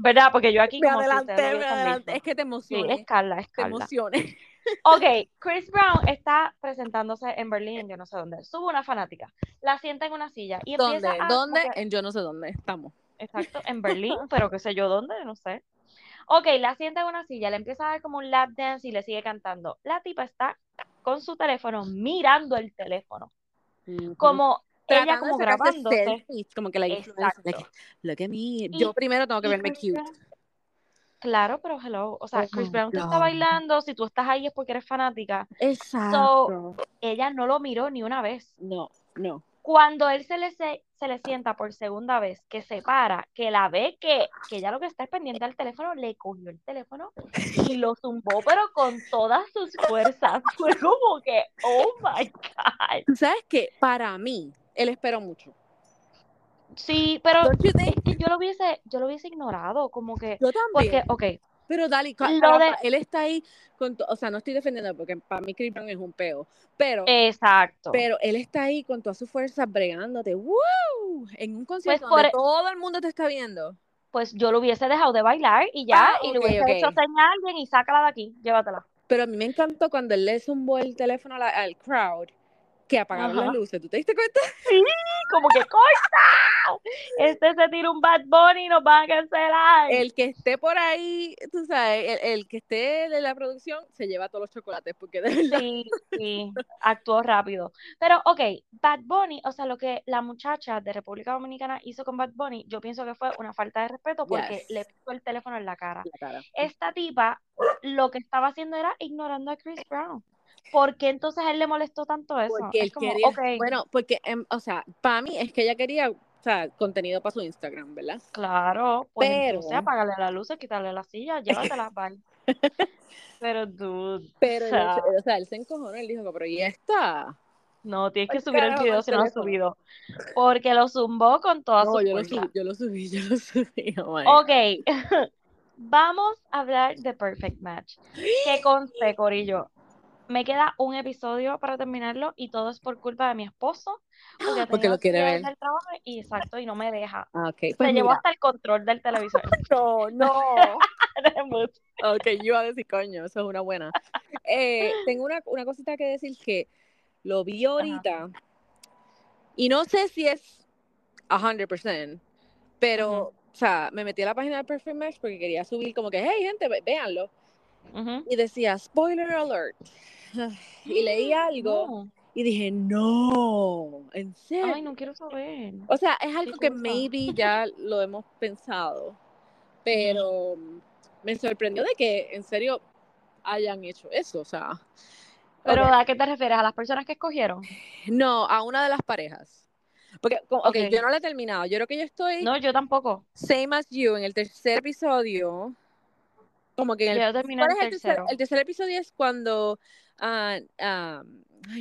¿Verdad? Porque yo aquí Me como adelanté, adelanté. Es que te Sí, emocioné. es Carla, es Te emocioné. Ok, Chris Brown está presentándose en Berlín, yo no sé dónde. Sube una fanática, la sienta en una silla y empieza ¿Dónde? a... ¿Dónde? En yo no sé dónde estamos. Exacto, en Berlín, pero qué sé yo dónde, no sé. Ok, la sienta en una silla, le empieza a dar como un lap dance y le sigue cantando. La tipa está con su teléfono, mirando el teléfono, como ella como selfies, como que la influencia. Like, look at me. Y- Yo primero tengo que verme cute. Claro, pero hello, o sea, Oh Chris Brown te está bailando, si tú estás ahí es porque eres fanática. Exacto. Ella no lo miró ni una vez. No, no. Cuando él se le, se, se le sienta por segunda vez, que se para, que la ve que, que ella lo que está es pendiente al teléfono, le cogió el teléfono y lo zumbó, pero con todas sus fuerzas. Fue como que, oh my God. Tú sabes que para mí, él esperó mucho. Sí, pero es que yo lo hubiese, yo lo hubiese ignorado, como que, Yo también. porque, ok, Pero Dali, Lo de- él está ahí con, o sea, no estoy defendiendo porque para mí Chris Brown es un peo, pero, exacto. pero él está ahí con todas sus fuerzas bregándote, ¡Woo! En un concierto por donde e- todo el mundo te está viendo. Pues yo lo hubiese dejado de bailar y ya, Ah, y le ok, hubiese ok. hecho señal a alguien y sácala de aquí, llévatela. Pero a mí me encantó cuando él le zumbó el teléfono al crowd que apagaron Ajá. las luces. ¿Tú te diste cuenta? Sí, como que corta. Este se tira un Bad Bunny y nos van a cancelar. El que esté por ahí, tú sabes, el, el que esté de la producción se lleva todos los chocolates porque de verdad. Sí, sí, actuó rápido. Pero, ok, Bad Bunny, o sea, lo que la muchacha de República Dominicana hizo con Bad Bunny, yo pienso que fue una falta de respeto porque Yes. le puso el teléfono en la cara. La cara. Esta tipa lo que estaba haciendo era ignorando a Chris Brown. ¿Por qué entonces a él le molestó tanto eso? Porque es él como, quería, bueno, porque, em, o sea, para mí es que ella quería, o sea, contenido para su Instagram, ¿verdad? claro, pues Pero- entonces apagarle la luz, quitarle la silla, llévatela, bye. Pero, dude, Pero, o él, sea, o sea, él se encojonó, él dijo, pero ¿y esta? no, tienes que subir el video si no lo has subido. Porque lo zumbó con toda No, su yo lo subí, yo lo subí, yo lo subí. oh. Ok, vamos a hablar de Perfect Match. Que conste, Corillo. Me queda un episodio para terminarlo y todo es por culpa de mi esposo. Porque, Porque lo quiere ver. del trabajo y exacto, y no me deja. Ah, ok, Se pues llevó hasta el control del televisor. No, no. Ok, yo iba a decir, coño, eso es una buena. Eh, tengo una, una cosita que decir que lo vi ahorita y no sé si es 100%, pero, o sea, me metí a la página de Perfect Match porque quería subir como que, hey, gente, ve- Y decía, spoiler alert. Y leí algo No. y dije, no, en serio. Ay, no quiero saber. O sea, es algo que maybe ya lo hemos pensado, pero me sorprendió de que en serio hayan hecho eso, o sea, Pero ¿a qué te refieres? ¿A las personas que escogieron? no, a una de las parejas. Porque, co- ok, Ok. yo no la he terminado, yo creo que yo estoy No, yo tampoco. same as you en el tercer episodio, como que en el, Yo terminé ¿cuál el es el tercer? tercero. El tercer episodio es cuando ay,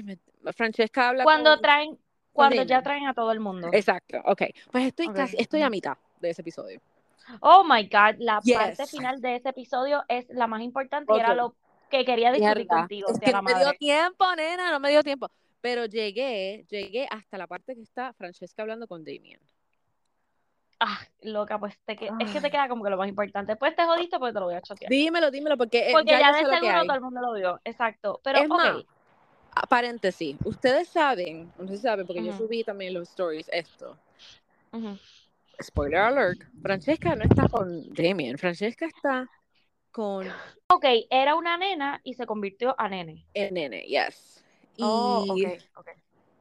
me- Francesca habla Cuando con... traen, cuando ya traen a todo el mundo. Exacto, ok, pues estoy casi, estoy a mitad de ese episodio. Oh my God, la parte final de ese episodio es la más importante y era lo que quería discutir Mierda. contigo, Es sea que la no me dio tiempo, nena, no me dio tiempo. Pero llegué, llegué hasta la parte que está Francesca hablando con Damien. Ah, loca, pues te que- es que te queda como que lo más importante. Después te jodiste porque te lo voy a chotear. Dímelo, dímelo, porque, eh, Porque ya, ya, de seguro todo el mundo lo vio. Exacto. Pero, Es más, ok. ah, paréntesis, ustedes saben, no sé si saben, porque yo subí también los stories esto. Spoiler alert, Francesca no está con Damien, Francesca está con Ok, era una nena y se convirtió a nene. el nene, yes. Y Oh, ok, ok.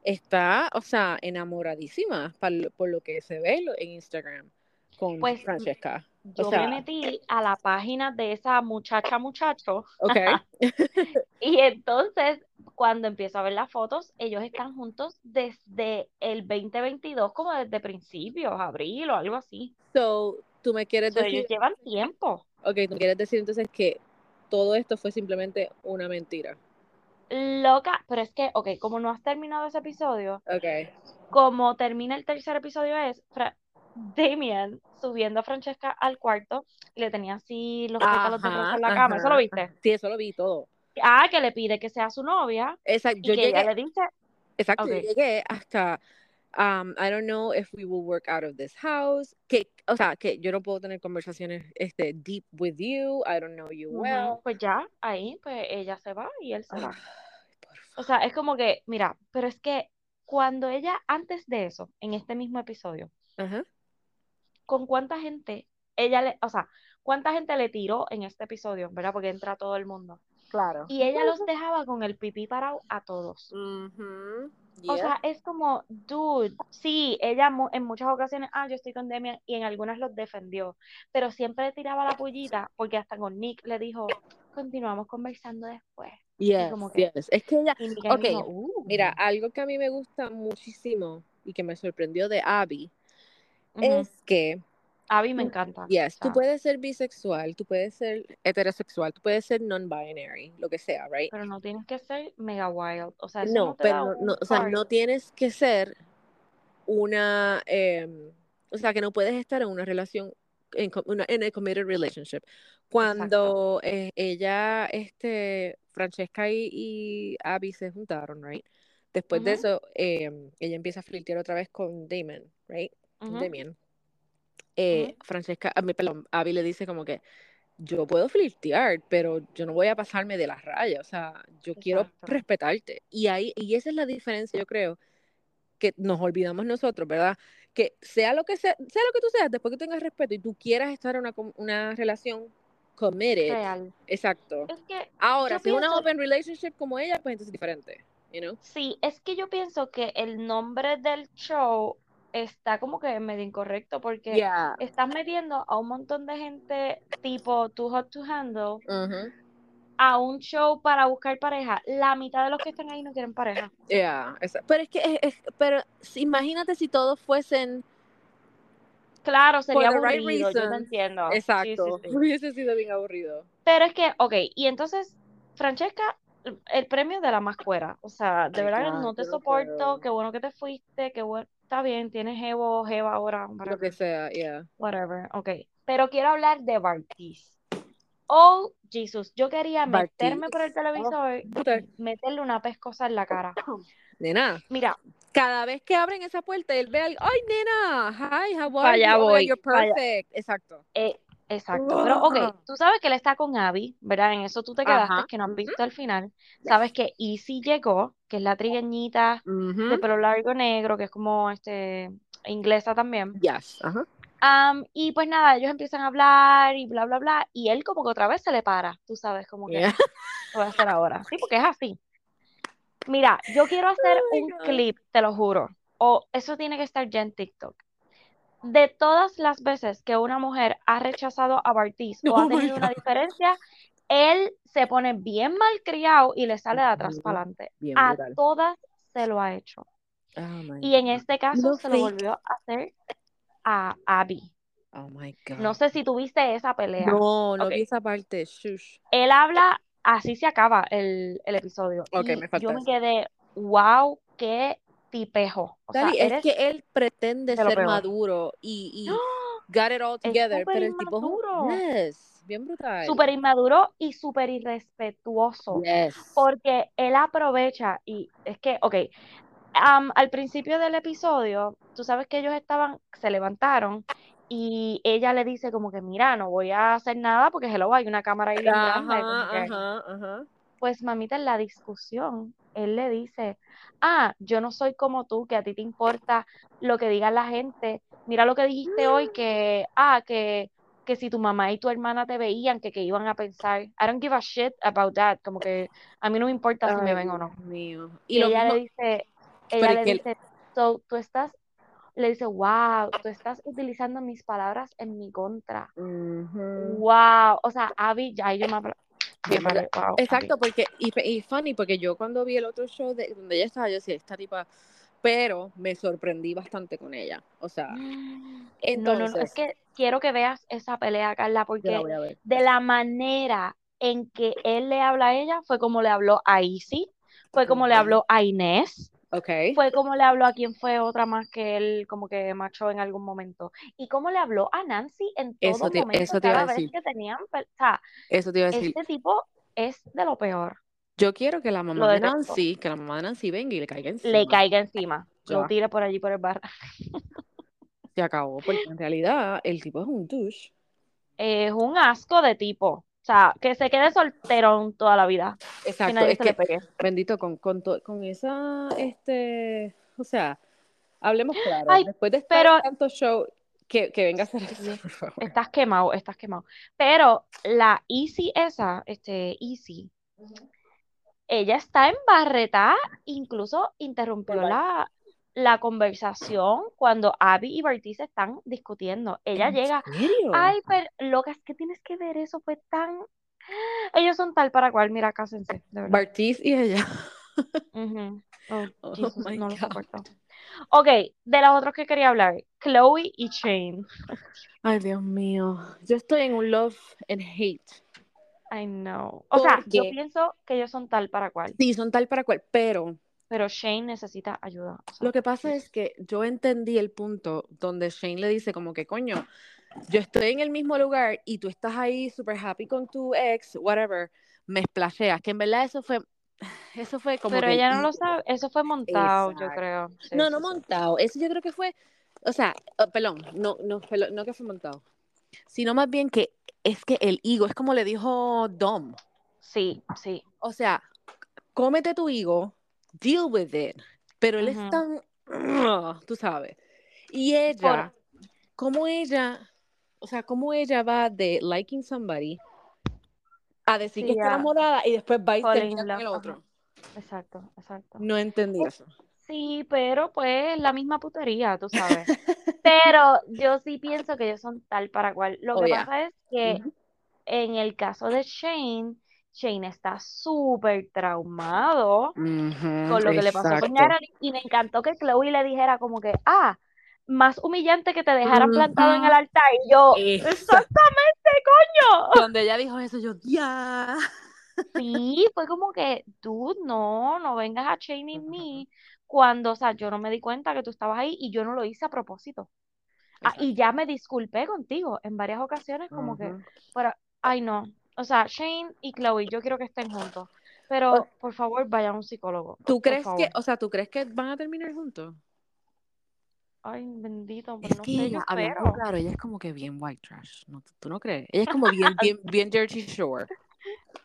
Está, o sea, enamoradísima por lo que se ve en Instagram con Pues, Francesca. Yo sea- me metí a la página de esa muchacha muchacho Ok. y entonces cuando empiezo a ver las fotos, ellos están juntos desde el 2022, como desde principios, abril o algo así. So, tú me quieres O sea, decir, ellos llevan tiempo. ok, tú me quieres decir entonces que todo esto fue simplemente una mentira. Loca, pero es que, ok, como no has terminado ese episodio, Ok. como termina el tercer episodio es Fra- Damien subiendo a Francesca al cuarto y le tenía así los pétalos de rosa en la cama, ¿eso lo viste? Sí, eso lo vi todo. Ah, que le pide que sea su novia Exacto, y yo que ella llegué, le dice, exacto, yo llegué hasta, um, I don't know if we will work out of this house, que, o sea, que yo no puedo tener conversaciones, este, deep with you, I don't know you well. pues ya, ahí, pues ella se va y él se va. O sea, es como que, mira, pero es que cuando ella, antes de eso, en este mismo episodio, con cuánta gente ella le, o sea, cuánta gente le tiró en este episodio, ¿verdad? Porque entra todo el mundo. Claro. Y ella los dejaba con el pipí parado a todos. O sea, es como, dude, sí, ella mu- en muchas ocasiones, ah, yo estoy con Demian, y en algunas los defendió, pero siempre le tiraba la pollita, porque hasta con Nick le dijo, continuamos conversando después. Yes, como que- yes. Es que ella, Nick dijo, "Uh". mira, algo que a mí me gusta muchísimo y que me sorprendió de Abby es que Abby me encanta. Yes, o tú sea, puedes ser bisexual, tú puedes ser heterosexual, tú puedes ser non-binary, lo que sea, right? Pero no tienes que ser mega wild. O sea, eso No, no te da pero no, un no, o sea, no tienes que ser una, em, o sea, que no puedes estar en una relación, en, en a committed relationship. Cuando eh, ella, este, Francesca y, y Abby se juntaron, right? Después de Ujú. eso, em, ella empieza a flirtear otra vez con Damon, right? Ujú. Damien. Eh, Francesca, a mí, perdón, Abby le dice como que yo puedo flirtear, pero yo no voy a pasarme de las rayas, o sea, yo quiero respetarte. Y ahí, y esa es la diferencia, yo creo, que nos olvidamos nosotros, ¿verdad? Que sea lo que sea, sea lo que tú seas, después que tengas respeto y tú quieras estar en una, una relación committed, Real. exacto. Es que Ahora, si es una open relationship como ella, pues entonces es diferente, you know? Sí, es que yo pienso que el nombre del show está como que medio incorrecto porque Yeah. estás metiendo a un montón de gente tipo Too Hot to Handle a un show para buscar pareja. La mitad de los que están ahí no quieren pareja. Yeah, pero es que, es, es- pero imagínate si todos fuesen, Claro, sería the right aburrido, yo te entiendo. Exacto, sí, sí. hubiese sido bien aburrido. Pero es que, ok, y entonces, Francesca, el premio de la más cuera. O sea, de Ay, verdad no te soporto, qué bueno que te fuiste, qué bueno, está bien, tienes Evo, Jeva ahora, Lo que sea, yeah. whatever, ok. Pero quiero hablar de Bartiz. Oh, Jesus, yo quería meterme por el televisor brutal. y meterle una pescosa en la cara. Nena, Mira, cada vez que abren esa puerta, él ve al, ay, nena, hi, how are you? Oh, you're allá. perfect. Exacto. eh, exacto. Pero, ok, tú sabes que él está con Abby, ¿verdad? En eso tú te quedaste, Ajá. que no has Ujú. visto al final. Sabes que Izzy llegó, que es la trigueñita de pelo largo negro, que es como este inglesa también. Yes, ajá. Am, y pues nada, ellos empiezan a hablar y bla, bla, bla, y él como que otra vez se le para, tú sabes, como que Yeah. voy a hacer ahora. Sí, porque es así. Mira, yo quiero hacer Oh my un God. clip, te lo juro, o eso tiene que estar ya en TikTok. De todas las veces que una mujer ha rechazado a Bartiz o Oh ha my tenido una diferencia, él se pone bien malcriado y le sale de atrás para adelante. Bien A brutal. todas se lo ha hecho. Oh Y en este caso se lo volvió a hacer a Abby. Oh my God. No sé si tuviste esa pelea. No, no vi esa parte. Shush. Él habla, así se acaba el, el episodio. Ok, y me falta yo me quedé, wow, qué tipejo. O sea, Dali, es eres que él pretende ser maduro y, y ¡Ah! got it all Es together, pero el tipo es yes, bien brutal. súper inmaduro y súper irrespetuoso. Yes. Porque él aprovecha y es que, ok, am, al principio del episodio, tú sabes que ellos estaban, se levantaron y ella le dice como que, mira, no voy a hacer nada porque hello, hay una cámara ahí grande. Ajá, que- ajá, ajá. Pues mamita, en la discusión, él le dice, ah, yo no soy como tú, que a ti te importa lo que diga la gente. Mira lo que dijiste hoy, que, ah, que, que si tu mamá y tu hermana te veían, que, que iban a pensar. I don't give a shit about that. Como que a mí no me importa si me ven o no. Mío. Y, ella mismo, le dice, ella le que dice, so, tú estás, le dice, wow, tú estás utilizando mis palabras en mi contra. Wow, o sea, Abby, ya yo me, me paré, wow. Exacto, porque, y, y funny, porque yo cuando vi el otro show de donde ella estaba, yo decía, esta tipa, pero me sorprendí bastante con ella. O sea, No, no, no, es entonces, que quiero que veas esa pelea, Carla, la porque voy a ver. de la manera en que él le habla a ella fue como le habló a Izzy, fue como le Ujú. habló a Inés, Ok. fue como le habló a quien fue otra más que él como que machó en algún momento, y como le habló a Nancy en Eso todo te- momento, eso te iba a decir. que tenían, o sea, Eso te iba a decir. este tipo es de lo peor, Yo quiero que la mamá de. Nancy, que la mamá de Nancy venga y le caiga encima. Le caiga encima, lo tire por allí por el bar. Se acabó, porque en realidad el tipo es un douche. Es un asco de tipo, o sea, que se quede solterón toda la vida, Exacto, es que, bendito, con, con, to- con esa, este, o sea, hablemos claro, Ay, después de estar pero- tanto show, que, que venga a hacer eso, por favor. Estás quemado, estás quemado. Pero la Easy esa, este, Easy, ella está en barreta, incluso interrumpió la, la conversación cuando Abby y Bertie están discutiendo. Ella ¿En llega, serio? ay, pero loca, es que tienes que ver eso, fue tan... Ellos son tal para cual, mira, cásense, de verdad. Bartiz y ella. Ujú. Oh, Oh Jesus, no lo God. soporto. Ok, de los otros que quería hablar, Chloe y Shane. Ay, Dios mío. Yo estoy en un love and hate. I know. O sea, yo pienso que ellos son tal para cual, Sí, son tal para cual, pero pero Shane necesita ayuda. o sea, lo que pasa es que yo entendí el punto donde Shane le dice como que, coño, yo estoy en el mismo lugar y tú estás ahí super happy con tu ex, whatever, me splasheas, que en verdad eso fue, eso fue como pero que ella no lo sabe. Eso fue montado, yo creo. Sí, No, no sí. montado. Eso yo creo que fue, o sea, oh, perdón, no, no, perdón, no que fue montado, sino más bien que es que el ego, es como le dijo Dom, Sí, sí. o sea, cómete tu ego, deal with it, pero él Ujú. es tan, tú sabes, y ella, como ella, o sea, como ella va de liking somebody a decir Sí, que está enamorada y después va y termina in con el otro. Exacto, exacto. No entendí eso. Sí, pero pues la misma putería, tú sabes. Pero yo sí pienso que ellos son tal para cual. Lo Oh, que yeah. pasa es que en el caso de Shane, Shane está súper traumado con lo que le pasó con. Natalie y me encantó que Chloe le dijera como que, ah, más humillante que te dejaran plantado en el altar. Y yo, exactamente, coño. Cuando ella dijo eso, yo, ya. Sí, fue como que, dude, no, no vengas a shaming me cuando, o sea, yo no me di cuenta que tú estabas ahí y yo no lo hice a propósito. Ah, y ya me disculpé contigo en varias ocasiones, como que, pero, ay, no. O sea, Shane y Chloe, yo quiero que estén juntos. Pero, por favor, vayan a un psicólogo. ¿Tú crees favor. que, o sea, tú crees que van a terminar juntos? Ay, bendito, pues Es no que sé, yo ella, espero. claro, ella es como que bien white trash, ¿no? ¿Tú no crees? Ella es como bien, bien, bien Jersey Shore,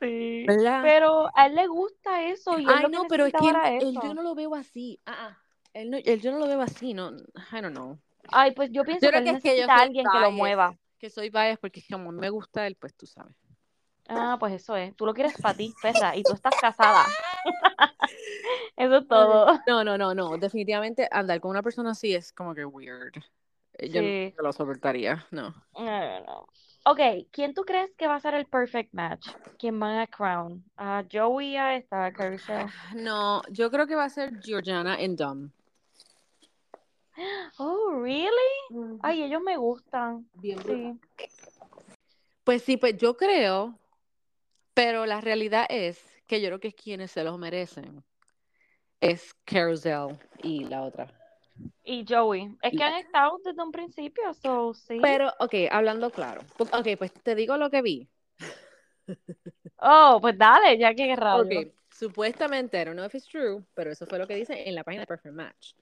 Sí. ¿verdad? Pero a él le gusta eso y él Ay, lo que no, pero es que él, yo no lo veo así. Ah, ah. Él, no, él yo no lo veo así, no. I don't know. Ay, pues yo pienso Yo que creo él que es que yo necesita a soy alguien que lo mueva. que soy biased porque como me gusta él, pues tú sabes. Ah, pues eso es. Tú lo quieres para ti, perra, y tú estás casada. Eso es todo. No, no, no, no. Definitivamente andar con una persona así es como que weird. Eh, Yo Sí. no lo soportaría, no. No, no. Ok, ¿quién tú crees que va a ser el perfect match? ¿Quién van a crown? ¿A Joey a esta, a Carissa? No, yo creo que va a ser Georgiana en Dumb. Oh, really? Ay, ellos me gustan. Bien Sí. Pues sí, pues yo creo, pero la realidad es que yo creo que quienes se los merecen es Carousel y la otra. Y Joey. Es que han estado desde un principio, so sí. Pero, ok, hablando claro. Ok, pues te digo lo que vi. Oh, pues dale, ya que rayo. Ok, supuestamente, I don't know if it's true, pero eso fue lo que dice en la página de Perfect Match.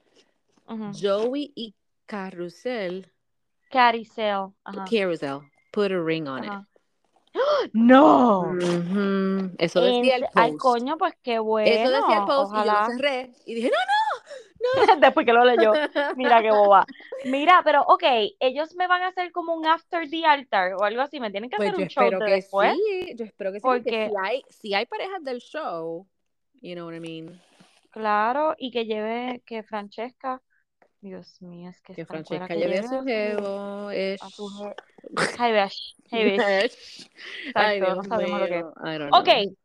Joey y Carrusel Carousel. Ajá. Carousel. Put a ring on it. No. Ujú, Eso En decía el se- Ay, post. coño, pues qué bueno. Eso decía el post y yo lo cerré y dije, no, Después que lo leyó. no. Mira qué boba. Mira, pero ok, ellos me van a hacer como un after the altar o algo así. Me tienen que Pues hacer un show espero de que después. sí, yo espero que sí, porque Porque- si hay, si hay parejas del show, you know what I mean, Claro, y que lleve, que Francesca, Dios mío, es que que es Francesca que lleve a su jevo, ish. a su je- Hey, bish, hey, bish. Ish. Ay, Exacto, no Dios sabemos lo que es. Ok, know.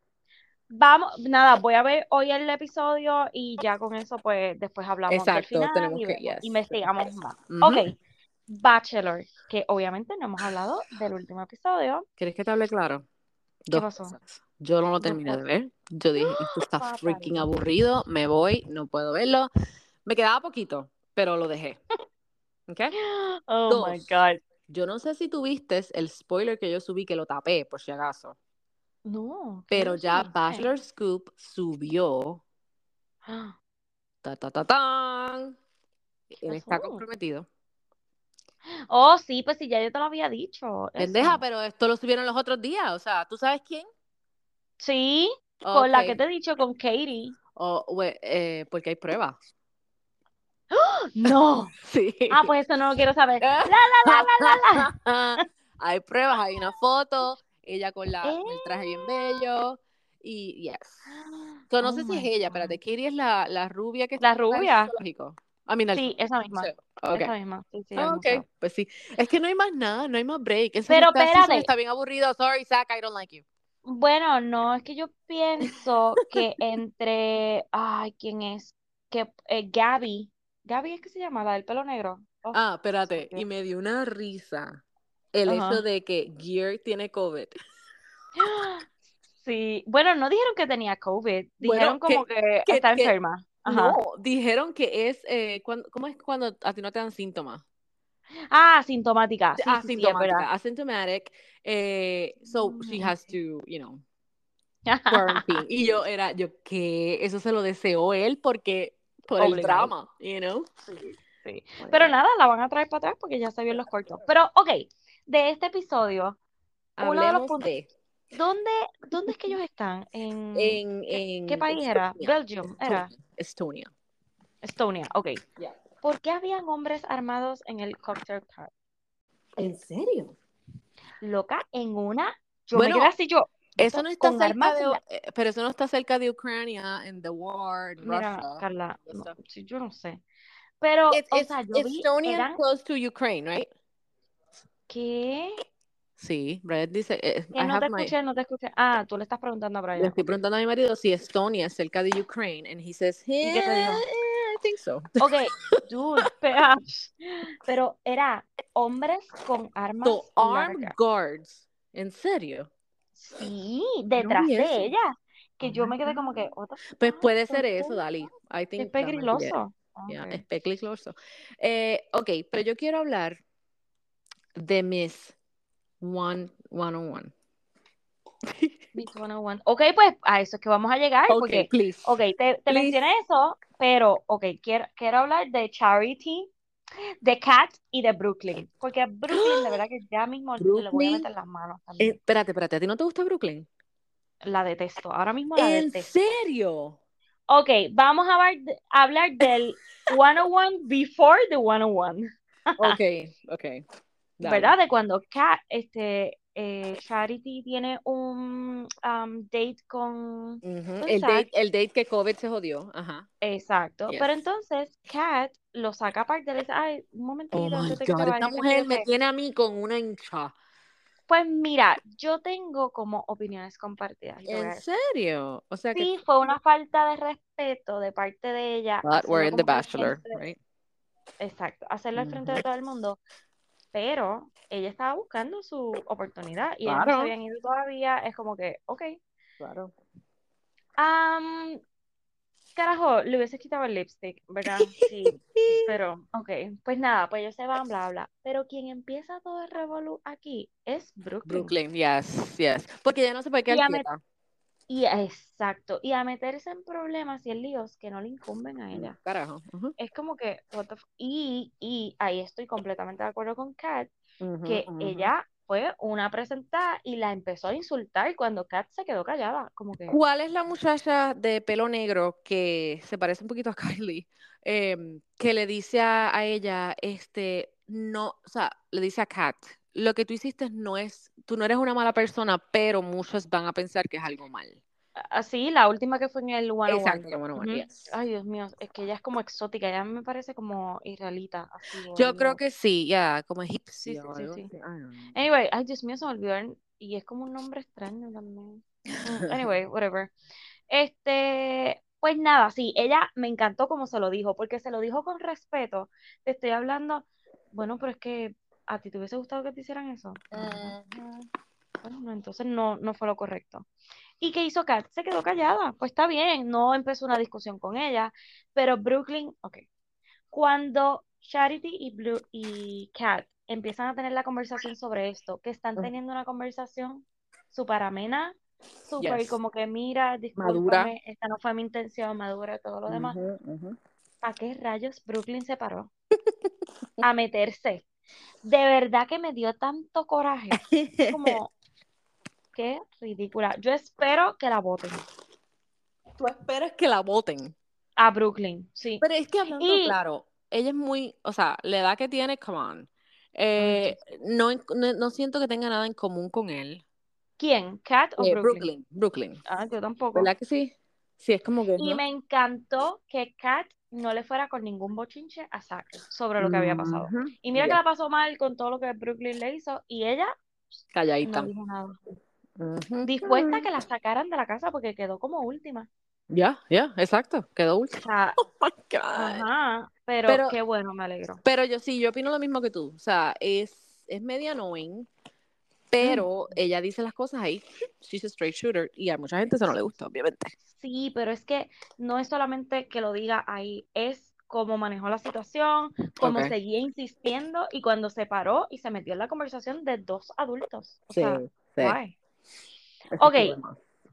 vamos, nada, voy a ver hoy el episodio y ya con eso, pues después hablamos del Exacto, final tenemos y que- yes. investigamos más. Ujú. Ok, Bachelor, que obviamente no hemos hablado del último episodio. ¿Quieres que te hable claro? Dos pasó? cosas. Yo no lo terminé de ver. Yo dije, esto está freaking aburrido, me voy, no puedo verlo. Me quedaba poquito, pero lo dejé. ¿Ok? Oh my Dos. God. Yo no sé si tuviste el spoiler que yo subí, que lo tapé, por si acaso. No, ¿qué Pero ya? Bachelor Scoop subió. Ta, ta, ta, tan. Él está comprometido. Oh, sí, pues sí, ya yo te lo había dicho. Pendeja, pero esto lo subieron los otros días. O sea, ¿tú sabes quién? Sí, con la que te he dicho, con Katie. O, we- eh, porque hay pruebas. No. Sí. Ah, pues eso no lo quiero saber. La, hay pruebas, hay una foto, ella con, la, con el traje bien Eh. bello. Y yes. So, no Oh sé si es ella, espérate, Katie es la, la rubia que La está rubia. zoológico. I mean, el Sí, esa misma. museo. Ok. Esa misma. Sí, sí, Ah, ok, pues sí. Es que no hay más nada, no hay más break. Ese Pero espérate. está bien aburrido. Sorry, Zach, I don't like you. Bueno, no, es que yo pienso que entre, ay, ¿quién es? Que eh, Gaby, Gaby es que se llama, la del pelo negro. Oh, Ah, espérate, y me dio una risa el hecho de que Gear tiene COVID. Sí, bueno, no dijeron que tenía COVID, Bueno, dijeron como que, que- está que- enferma. Ajá. No, dijeron que es, eh, cuando- ¿cómo es cuando a ti no te dan síntomas? Ah, asintomática. Sí, sí, sí, Asintomática, verdad. asymptomatic. eh, so Mm, she has to, you know, quarantine. Y yo era, yo, ¿qué? Eso se lo deseó él porque, por el drama, you know? Sí, sí. Pero nada, la van a traer para atrás porque ya se vio en los cortos. Pero, ok, de este episodio, uno de los puntos- de, ¿dónde, dónde es que ellos están? En, en, ¿qué, en qué país era? Belgium, era. Estonia. Estonia, ok. ¿Por qué habían hombres armados en el cocktail party? ¿En serio? Loca, en una, yo Bueno, me quedé así, yo, Eso no está con cerca de, la- eh, pero eso no está cerca de Ucrania, en the war, in Mira, Russia. Carla, no, yo no sé. Pero, It's, o it's, sea, yo vi, Estonia eran, close to Ukraine, right? ¿qué? Sí, Brad dice, eh, I no te my, escuché, no te escuché. Ah, tú le estás preguntando a le Brian. estoy ok. preguntando a mi marido si Estonia es cerca de Ukraine, and he says, ¿Y qué te dijo? "Yeah, I think so. Ok, dude, pero, pero era hombres con armas So, armed largas. guards, ¿en serio? Sí, detrás de ella. Que Oh yo me quedé como que, the Pues puede ¿en ser eso? Dali. I Es think that might be it. peligroso. Yeah, Ok. es. Eh, ok, pero yo quiero hablar de Miss One, 101. Beat 101. Ok, pues a eso es que vamos a llegar, Ok, porque, please. ok, te, mencioné eso, pero, ok, quiero, quiero hablar de Charity, de Kat y de Brooklyn, porque Brooklyn de verdad que ya mismo le voy a Brooklyn, meter las manos Eh, también. espérate, espérate, ¿a ti no te gusta Brooklyn? La detesto, ahora mismo la ¿En detesto. serio? Ok, vamos a hablar, de- a hablar del 101 before the 101, Ok, ok. Dale. ¿verdad? De cuando Kat, este, eh, Charity tiene un um, date con... El date, el date que COVID se jodió. Ajá. Exacto, Yes. pero entonces Kat lo saca aparte le dice, ay, un Oh momentito de que te God, esta sé mujer yo me qué". tiene a mí con una hincha. Pues mira, yo tengo como opiniones compartidas. ¿En serio? O sea que. Sí, fue una falta de respeto de parte de ella. But we're in The Bachelor, frente- right? Exacto, hacerlo al frente de todo el mundo. Pero ella estaba buscando su oportunidad y ellos no se Claro. habían ido todavía. Es como que, ok. Claro. Carajo, le hubiese quitado el lipstick, ¿verdad? Sí, pero, ok. Pues nada, pues ellos se van, bla, bla. Pero quien empieza todo el revolú aquí es Brooklyn. Brooklyn, yes, yes. Porque ya no se puede quedar. Y exacto, y a meterse en problemas y en líos que no le incumben a ella. Carajo. Es como que, what the f- y, y ahí estoy completamente de acuerdo con Kat, que ella fue una presentada y la empezó a insultar cuando Kat se quedó callada, como que, ¿Cuál es la muchacha de pelo negro que se parece un poquito a Kylie? em, que le dice a, a ella, este, no, o sea, le dice a Kat, lo que tú hiciste no es, tú no eres una mala persona, pero muchos van a pensar que es algo mal. Así, la última que fue en el 101. Exacto, el 101, Ujú. yes. Ay, Dios mío, es que ella es como exótica, ella me parece como israelita, así. Yo creo algo. que sí, ya, como Sí, egipcia sí, sí, sí. know. Anyway, ay, Dios mío, se me olvidó. Y es como un nombre extraño también. Anyway, whatever. Este, pues nada, sí, ella me encantó como se lo dijo, porque se lo dijo con respeto. Te estoy hablando, bueno, pero es que a ti te hubiese gustado que te hicieran eso. No. Bueno, no, entonces no, no fue lo correcto. ¿Y qué hizo Kat? Se quedó callada. Pues está bien, no empezó una discusión con ella, pero Brooklyn, ok. Cuando Charity y, Blue, y Kat empiezan a tener la conversación sobre esto, que están teniendo una conversación súper amena, súper Yes. como que mira, Madura. esta no fue mi intención, madura, todo lo demás. Ujú. ¿A qué rayos Brooklyn se paró? A meterse. De verdad que me dio tanto coraje. Como, qué ridícula. Yo espero que la voten. Tú esperas que la voten. A Brooklyn, sí. Pero es que hablando Y- claro, ella es muy, o sea, la edad que tiene, come on. Eh, no, no, no siento que tenga nada en común con él. ¿Quién? ¿Kat o Eh, Brooklyn? Brooklyn, Brooklyn. Ah, yo tampoco. ¿Verdad que sí? Sí, es como que. Y ¿no? me encantó que Kat no le fuera con ningún bochinche a Zack sobre lo que había pasado. Y mira que la pasó mal con todo lo que Brooklyn le hizo y ella Calladita. no dijo nada. Dispuesta a que la sacaran de la casa porque quedó como última. Ya, ya, exacto. Quedó O sea, Oh my God. ajá, pero, Pero- qué bueno, me alegro. Pero yo sí, yo opino lo mismo que tú. O sea, es, es media annoying, pero ella dice las cosas ahí. She's a straight shooter. Y a mucha gente eso no le gusta, obviamente. Sí, pero es que no es solamente que lo diga ahí, es cómo manejó la situación, cómo seguía insistiendo y cuando se paró y se metió en la conversación de dos adultos. O Sí, sea, sí. Ese Ok.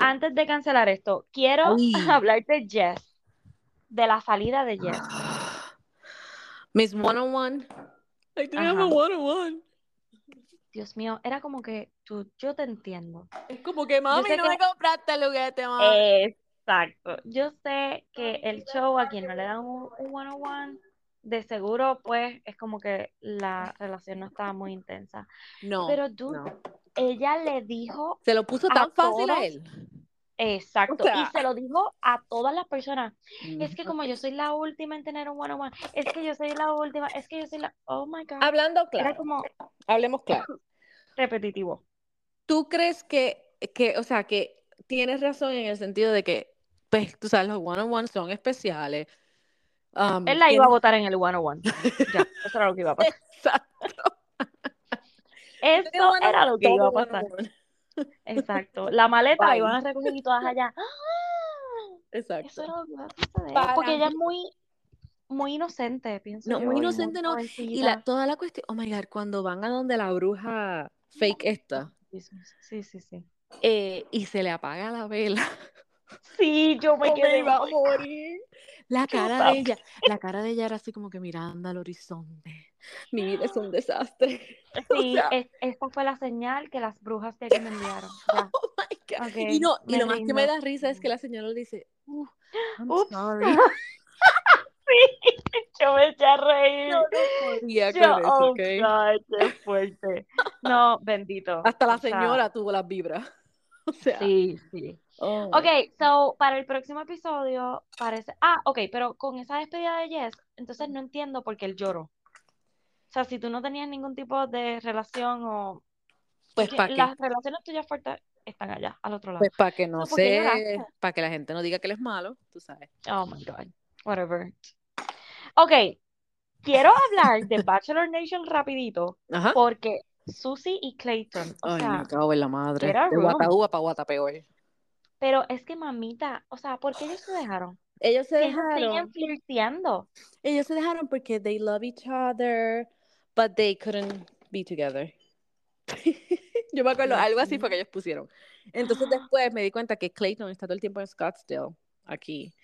Antes de cancelar esto, quiero Ay. hablar de Jess, de la salida de Jess. Miss One on One. I didn't have a Ajá. one on one. Dios mío, era como que tú, yo te entiendo. Es como que, mami, no que- me compraste el juguete, mami. Exacto. Yo sé que el show a quien no le dan un, un one-on-one, de seguro, pues, es como que la relación no estaba muy intensa. no, Pero tú, no. ella le dijo, Se lo puso tan fácil a él. exacto, O sea- y se lo dijo a todas las personas. Es que como yo soy la última en tener un one-on-one, es que yo soy la última, es que yo soy la, oh my God. Hablando Era claro, como hablemos claro. repetitivo. ¿Tú crees que, que, o sea, que tienes razón en el sentido de que, pues, tú sabes, los one-on-one son especiales? Um, Él la iba a votar en el one-on-one. Ya, eso era lo que iba a pasar. Exacto. Eso era lo que iba a pasar. Exacto. La maleta la Bye. iban a recoger y todas allá. ¡Ah! Eso Exacto. era lo que iba a. Para Porque ella es muy, muy inocente, pienso No, yo. muy inocente no. Y la, toda la cuestión, oh my God, cuando van a donde la bruja fake esta, Sí, sí, sí. eh, y se le apaga la vela. Sí, yo me quedé. iba a "Oh my morir. La cara de ella, la cara de ella era así como que mirando al horizonte. Mi vida es un desastre. God". Sí, sea- es- esta fue la señal que las brujas de aquí me enviaron. Ya. Oh my God. Ok, y no, y me lo más que me da risa es que la señora le dice, "Uh, I'm Ups. sorry. Sí, yo me eché a reír. Yo no podía Yo, con eso, oh ¿ok? God, qué fuerte. No, bendito. Hasta la O sea, señora tuvo las vibras. O sea, Sí, sí. oh. Ok, so para el próximo episodio parece. Ah, ok, pero con esa despedida de Jess, entonces no entiendo por qué él lloró. O sea, si tú no tenías ningún tipo de relación o. Pues para. Las relaciones tuyas fuertes están allá, al otro lado. Pues para que no ¿por qué sé, para que la gente no diga que él es malo, tú sabes. Oh my God, whatever. Ok, quiero hablar de Bachelor Nation rapidito, Ajá. porque Susie y Clayton, o Ay, sea, me cago en la madre. era De. Guataúba para Guatapeor. pero es que mamita, o sea, ¿por qué ellos se dejaron? Ellos se Si ellos siguen dejaron. flirteando. Ellos se dejaron porque they love each other, but they couldn't be together. Yo me acuerdo, algo así fue que ellos pusieron. Entonces después me di cuenta que Clayton está todo el tiempo en Scottsdale, aquí.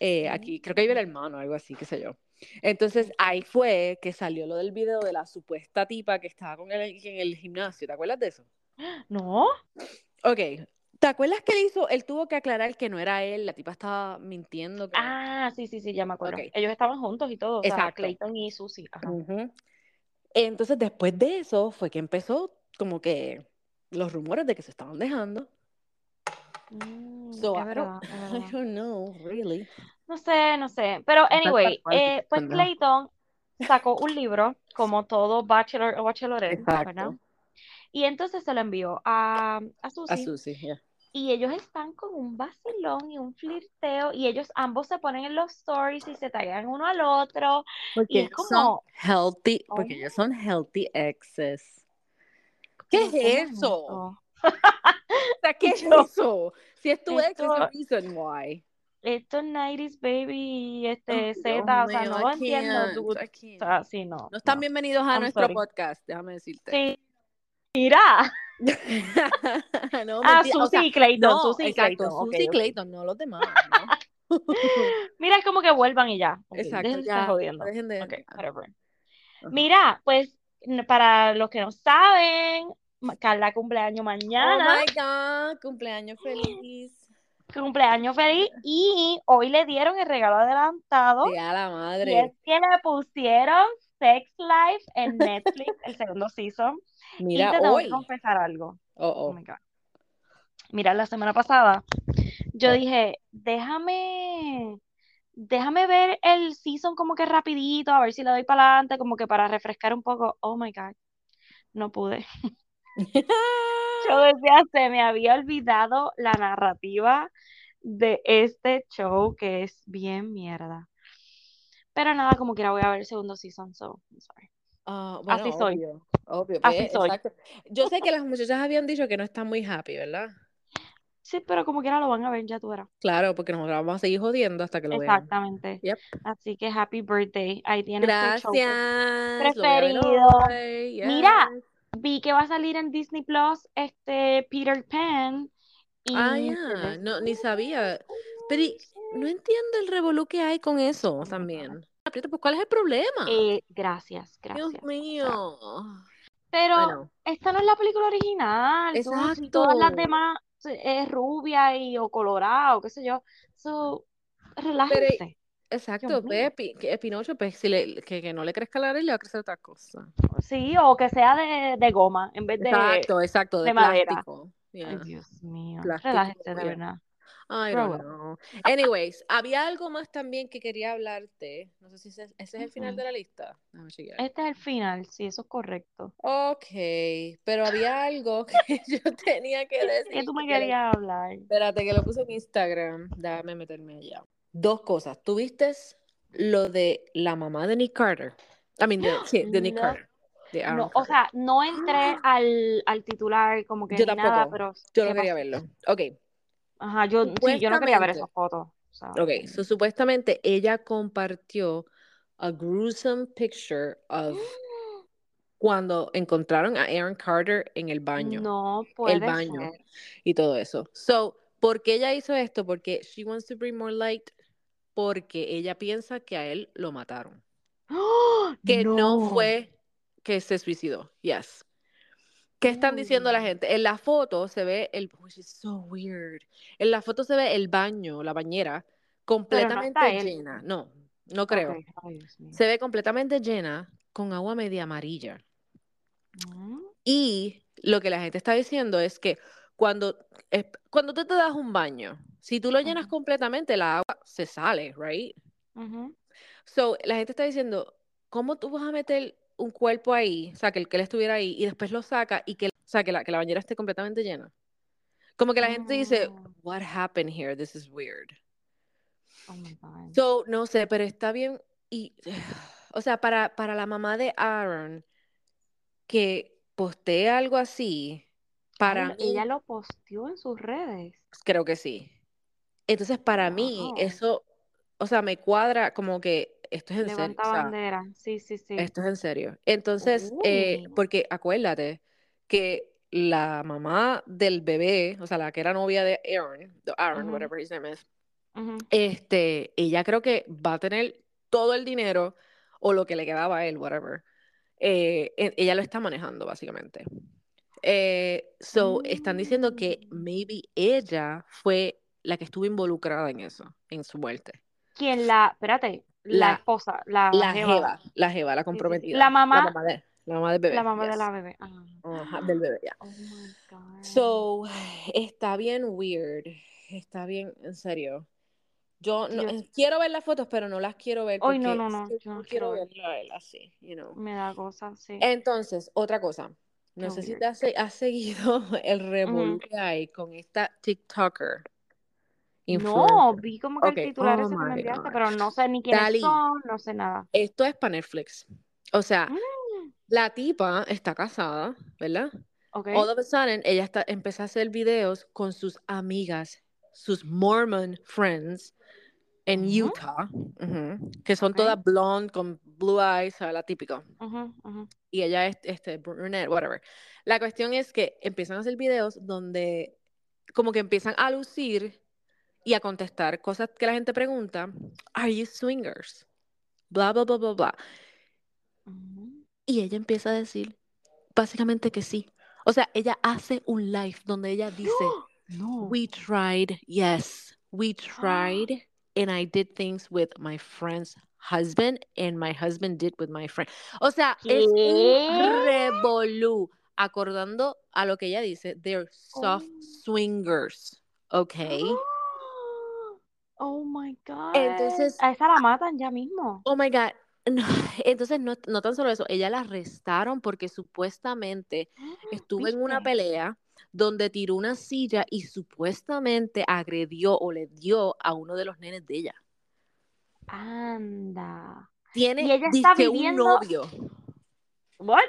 Eh, aquí, creo que vive el hermano, algo así, qué sé yo. Entonces ahí fue que salió lo del video de la supuesta tipa que estaba con él en el gimnasio. ¿Te acuerdas de eso? No, Ok. ¿Te acuerdas que él hizo? Él tuvo que aclarar que no era él, la tipa estaba mintiendo. que- ah, sí, sí, sí, ya me acuerdo. Ok. Ellos estaban juntos y todo, o sea, Exacto. Clayton y Susie. Ajá. Entonces después de eso fue que empezó como que los rumores de que se estaban dejando. Mm, So, es I don't know, really. No sé, no sé. Pero anyway, eh, pues. Clayton sacó un libro, como todo bachelor o bachelorette, ¿verdad? Y entonces se lo envió a, a A Susie. Susie, yeah. Y ellos están con un vacilón y un flirteo. Y ellos ambos se ponen en los stories y se taguean uno al otro. Y Porque es ellos son healthy, oh porque ellos son healthy exes. ¿Qué es ¿cómo es eso? esto? O sea, ¿qué es eso? Si es tu ex, es reason why. Esto es 90s baby, este, Z, Dios o sea, no lo entiendo. I O sea, sí, no, No están no. bienvenidos a I'm nuestro sorry. podcast, déjame decirte. Sí. Mira, no, ah, mentira, o sea, Susie y Clayton, no, Susie exacto, Clayton, Susie y ok. Clayton, no los demás, ¿no? Mira, es como que vuelvan y ya. Exacto, déjense ya, jodiendo. dejen de... Ajá. Mira, pues para los que no saben, Carla cumpleaños Oh mañana, my God, cumpleaños feliz. Cumpleaños feliz, y hoy le dieron el regalo adelantado, Sí, a la y es madre. que le pusieron Sex Life en Netflix, el segundo season, y Mira, te tengo que hoy. confesar algo. Oh, Oh oh. my God. Mira, la semana pasada yo Oh. dije, déjame, déjame ver el season como que rapidito, a ver si le doy para adelante, como que para refrescar un poco. Oh my God, no pude. Yo decía, se me había olvidado la narrativa de este show que es bien mierda. Pero nada, como quiera voy a ver el segundo season, so I'm sorry. Ah, bueno, Así soy, obvio, obvio, así pues, soy. exacto. Yo sé que las muchachas habían dicho que no están muy happy, ¿verdad? Sí, pero como quiera lo van a ver, ya tú verás. Claro, porque nosotros vamos a seguir jodiendo hasta que lo vean. Exactamente. Yep. Así que happy birthday. Ahí tienes show Gracias. A ver preferido. Mira. Vi que va a salir en Disney Plus este Peter Pan Ah, y ya, ve no, ni sabía. Pero no entiendo el revolú que hay con eso también. Pues, ¿cuál es el problema? Eh, gracias, Dios gracias. Sea, mío. pero Bueno, esta no es la película original. si todas las exacto. demás eh, es rubia y o colorada o qué sé yo. So, Pero, relájense. Exacto, pues, que Pinocho, pues, si le, que, que no le crezca la nariz, le va a crecer otra cosa. Sí, o que sea de, de goma en vez de, Exacto, exacto, de de madera. plástico. Ay, Dios mío. plástico, de verdad. Don't bueno. know. Anyways, había algo más también que quería hablarte. No sé si ese, ese es el final de la lista. Este es el final, sí, eso es correcto. Ok, pero había algo que yo tenía que ¿Qué decir. tú me que querías hablar? Espérate, que lo puse en Instagram. Déjame meterme allá. Dos cosas. ¿Tuviste lo de la mamá de Nick Carter? I mean, de, sí, de Nick No, Carter. De Aaron no, o Carter. sea, no entré al, al titular como que Yo ni nada, pero Yo no ¿qué quería verlo. Ok, Ajá, yo, sí, yo no quería ver esas fotos. O sea, Ok, so supuestamente ella compartió a gruesome picture of cuando encontraron a Aaron Carter en el baño, no el puede baño ser. y todo eso. So, ¿por qué ella hizo esto? Porque she wants to bring more light, porque ella piensa que a él lo mataron, ¡Oh! que no, No. fue que se suicidó. Yes. ¿Qué están diciendo la Mm. gente? En la foto se ve el, which is so weird. En la foto se ve el baño, la bañera, no completamente llena. No, no creo. Ay. Se ve completamente llena con agua media amarilla. Mm, Y lo que la gente está diciendo es que cuando, es- cuando tú te das un baño, si tú lo llenas completamente, la agua se sale, right? ujú. So, la gente está diciendo, ¿cómo tú vas a meter un cuerpo ahí, o sea, que, el- que él estuviera ahí y después lo saca y que, o sea, que la, que la bañera esté completamente llena? Como que la gente dice, what happened here? This is weird. oh my God. So, no sé, pero está bien. Y, o sea, para, para la mamá de Aaron, que postee algo así, para Ay, ella lo posteó en sus redes. creo que sí. Entonces, para mí, eso, o sea, me cuadra como que esto es en serio. Levanta O sea, bandera. Sí, sí, sí. esto es en serio. Entonces, eh, porque acuérdate que la mamá del bebé, o sea, la que era novia de Aaron, de Aaron, whatever his name is, este, ella creo que va a tener todo el dinero o lo que le quedaba a él, whatever. Eh, ella lo está manejando, básicamente. Eh, so, están diciendo que Mm. maybe ella fue la que estuvo involucrada en eso, en su muerte. ¿Quién la, espérate, la, La- esposa, la, La jeva, jeva, la jeva, la comprometida. La mamá- La mamá, de- la mamá del bebé. la mamá de yes. la bebé? Ah. Ajá, del bebé, ya. Oh my God. So, está bien weird. Está bien, en serio. Yo no, quiero ver las fotos, pero no las quiero ver Ay, no, no, no, yo no quiero quiero ver. verlo a él así, you know. Me da cosas, sí. Entonces, otra cosa. No Qué sé si te has, se- has seguido el revolú que hay con esta TikToker. No, vi como que Ok, el titular oh ese que me enviaste, pero no sé ni quiénes Dali. son, no sé nada. Esto es para Netflix. O sea, Mm, la tipa está casada, ¿verdad? ok. All of a sudden, ella está, empezó a hacer videos con sus amigas, sus Mormon friends en. Utah, que son todas blonde con blue eyes, ¿sabes? la típica. Ujú. Y ella es este, brunette, whatever. La cuestión es que empiezan a hacer videos donde como que empiezan a lucir y a contestar cosas que la gente pregunta. Are you swingers? Bla, bla, bla, bla, bla. Y ella empieza a decir básicamente que sí. O sea, ella hace un live donde ella dice, No. we tried, yes, we tried, and I did things with my friend's husband, and my husband did with my friend. O sea, es un ¿Qué? revolú, acordando a lo que ella dice, they're soft Oh. swingers, ¿ok? Oh my God. Entonces- a esa la matan ya mismo. Oh my God. No, entonces, no, no tan solo eso, ella la arrestaron porque supuestamente estuvo en una pelea donde tiró una silla y supuestamente agredió o le dio a uno de los nenes de ella. Anda. Tiene Y ella está dizque un viviendo- novio. What?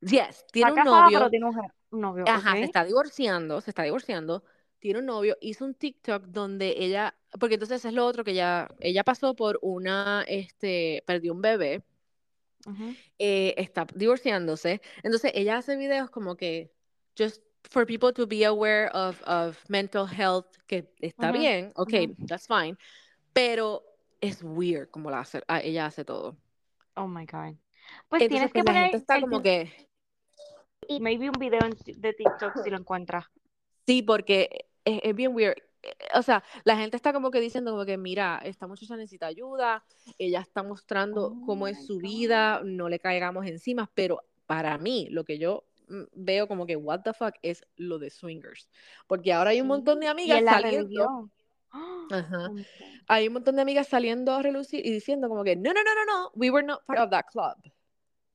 Yes, tiene Está un casada, novio. pero tiene un, novio. Ajá, se está divorciando, se está divorciando. Tiene un novio, hizo un TikTok donde ella, porque entonces es lo otro que ella, ella pasó por una, este, perdió un bebé, Ujú. eh, está divorciándose. Entonces ella hace videos como que, just for people to be aware of, of mental health, que está Ujú, bien, ok, ujú. that's fine, pero es weird como la hace, ah, ella hace todo. Oh my God. Pues Entonces, tienes pues, que la poner gente está el como que, maybe un video de TikTok si lo encuentras. Sí, porque es, es bien weird. Eh, O sea, la gente está como que diciendo como que, mira, esta muchacha necesita ayuda, ella está mostrando Oh cómo es su vida, God. no le caigamos encima, pero para mí, lo que yo mm, veo como que, what the fuck, es lo de swingers. Porque ahora hay un montón de amigas saliendo. Ajá. Oh hay un montón de amigas saliendo a relucir y diciendo como que, no, no, no, no, no, we were not part of that club.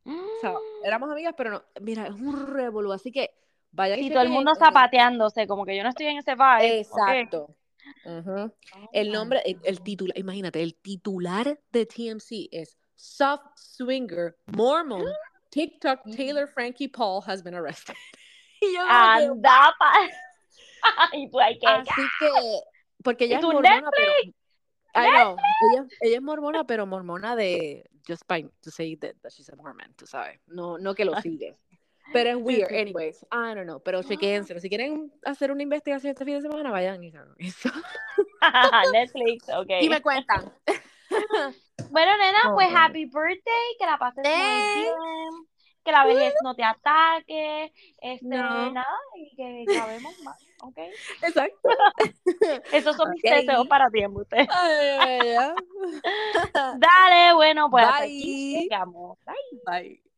O sea, éramos amigas, pero no, mira, es un revolú, así que y todo el mundo zapateándose, como que yo no estoy en ese vibe. Exacto. Oh El nombre, el, el titular, imagínate, el titular de TMC es Soft Swinger Mormon TikTok Taylor Frankie Paul has been arrested. Y yo Anda pa. Ay, pues hay que. así que, porque ella ¿Y es mormona, pero I know, ella, ella es mormona, pero mormona de just by to say that, that she's a Mormon, tú sabes, no, no que lo sigue. Pero es weird, anyways, I don't know, pero chequénselo, si quieren hacer una investigación este fin de semana, vayan y hagan eso. Netflix, ok. Y me cuentan. Bueno, nena, pues happy birthday, que la pases muy bien, que la vejez no te ataque, este, No. nada, y que grabemos más, ¿ok? Exacto. Esos son mis deseos para ti, usted. Dale, bueno, pues hasta aquí Bye. llegamos. Bye. Bye.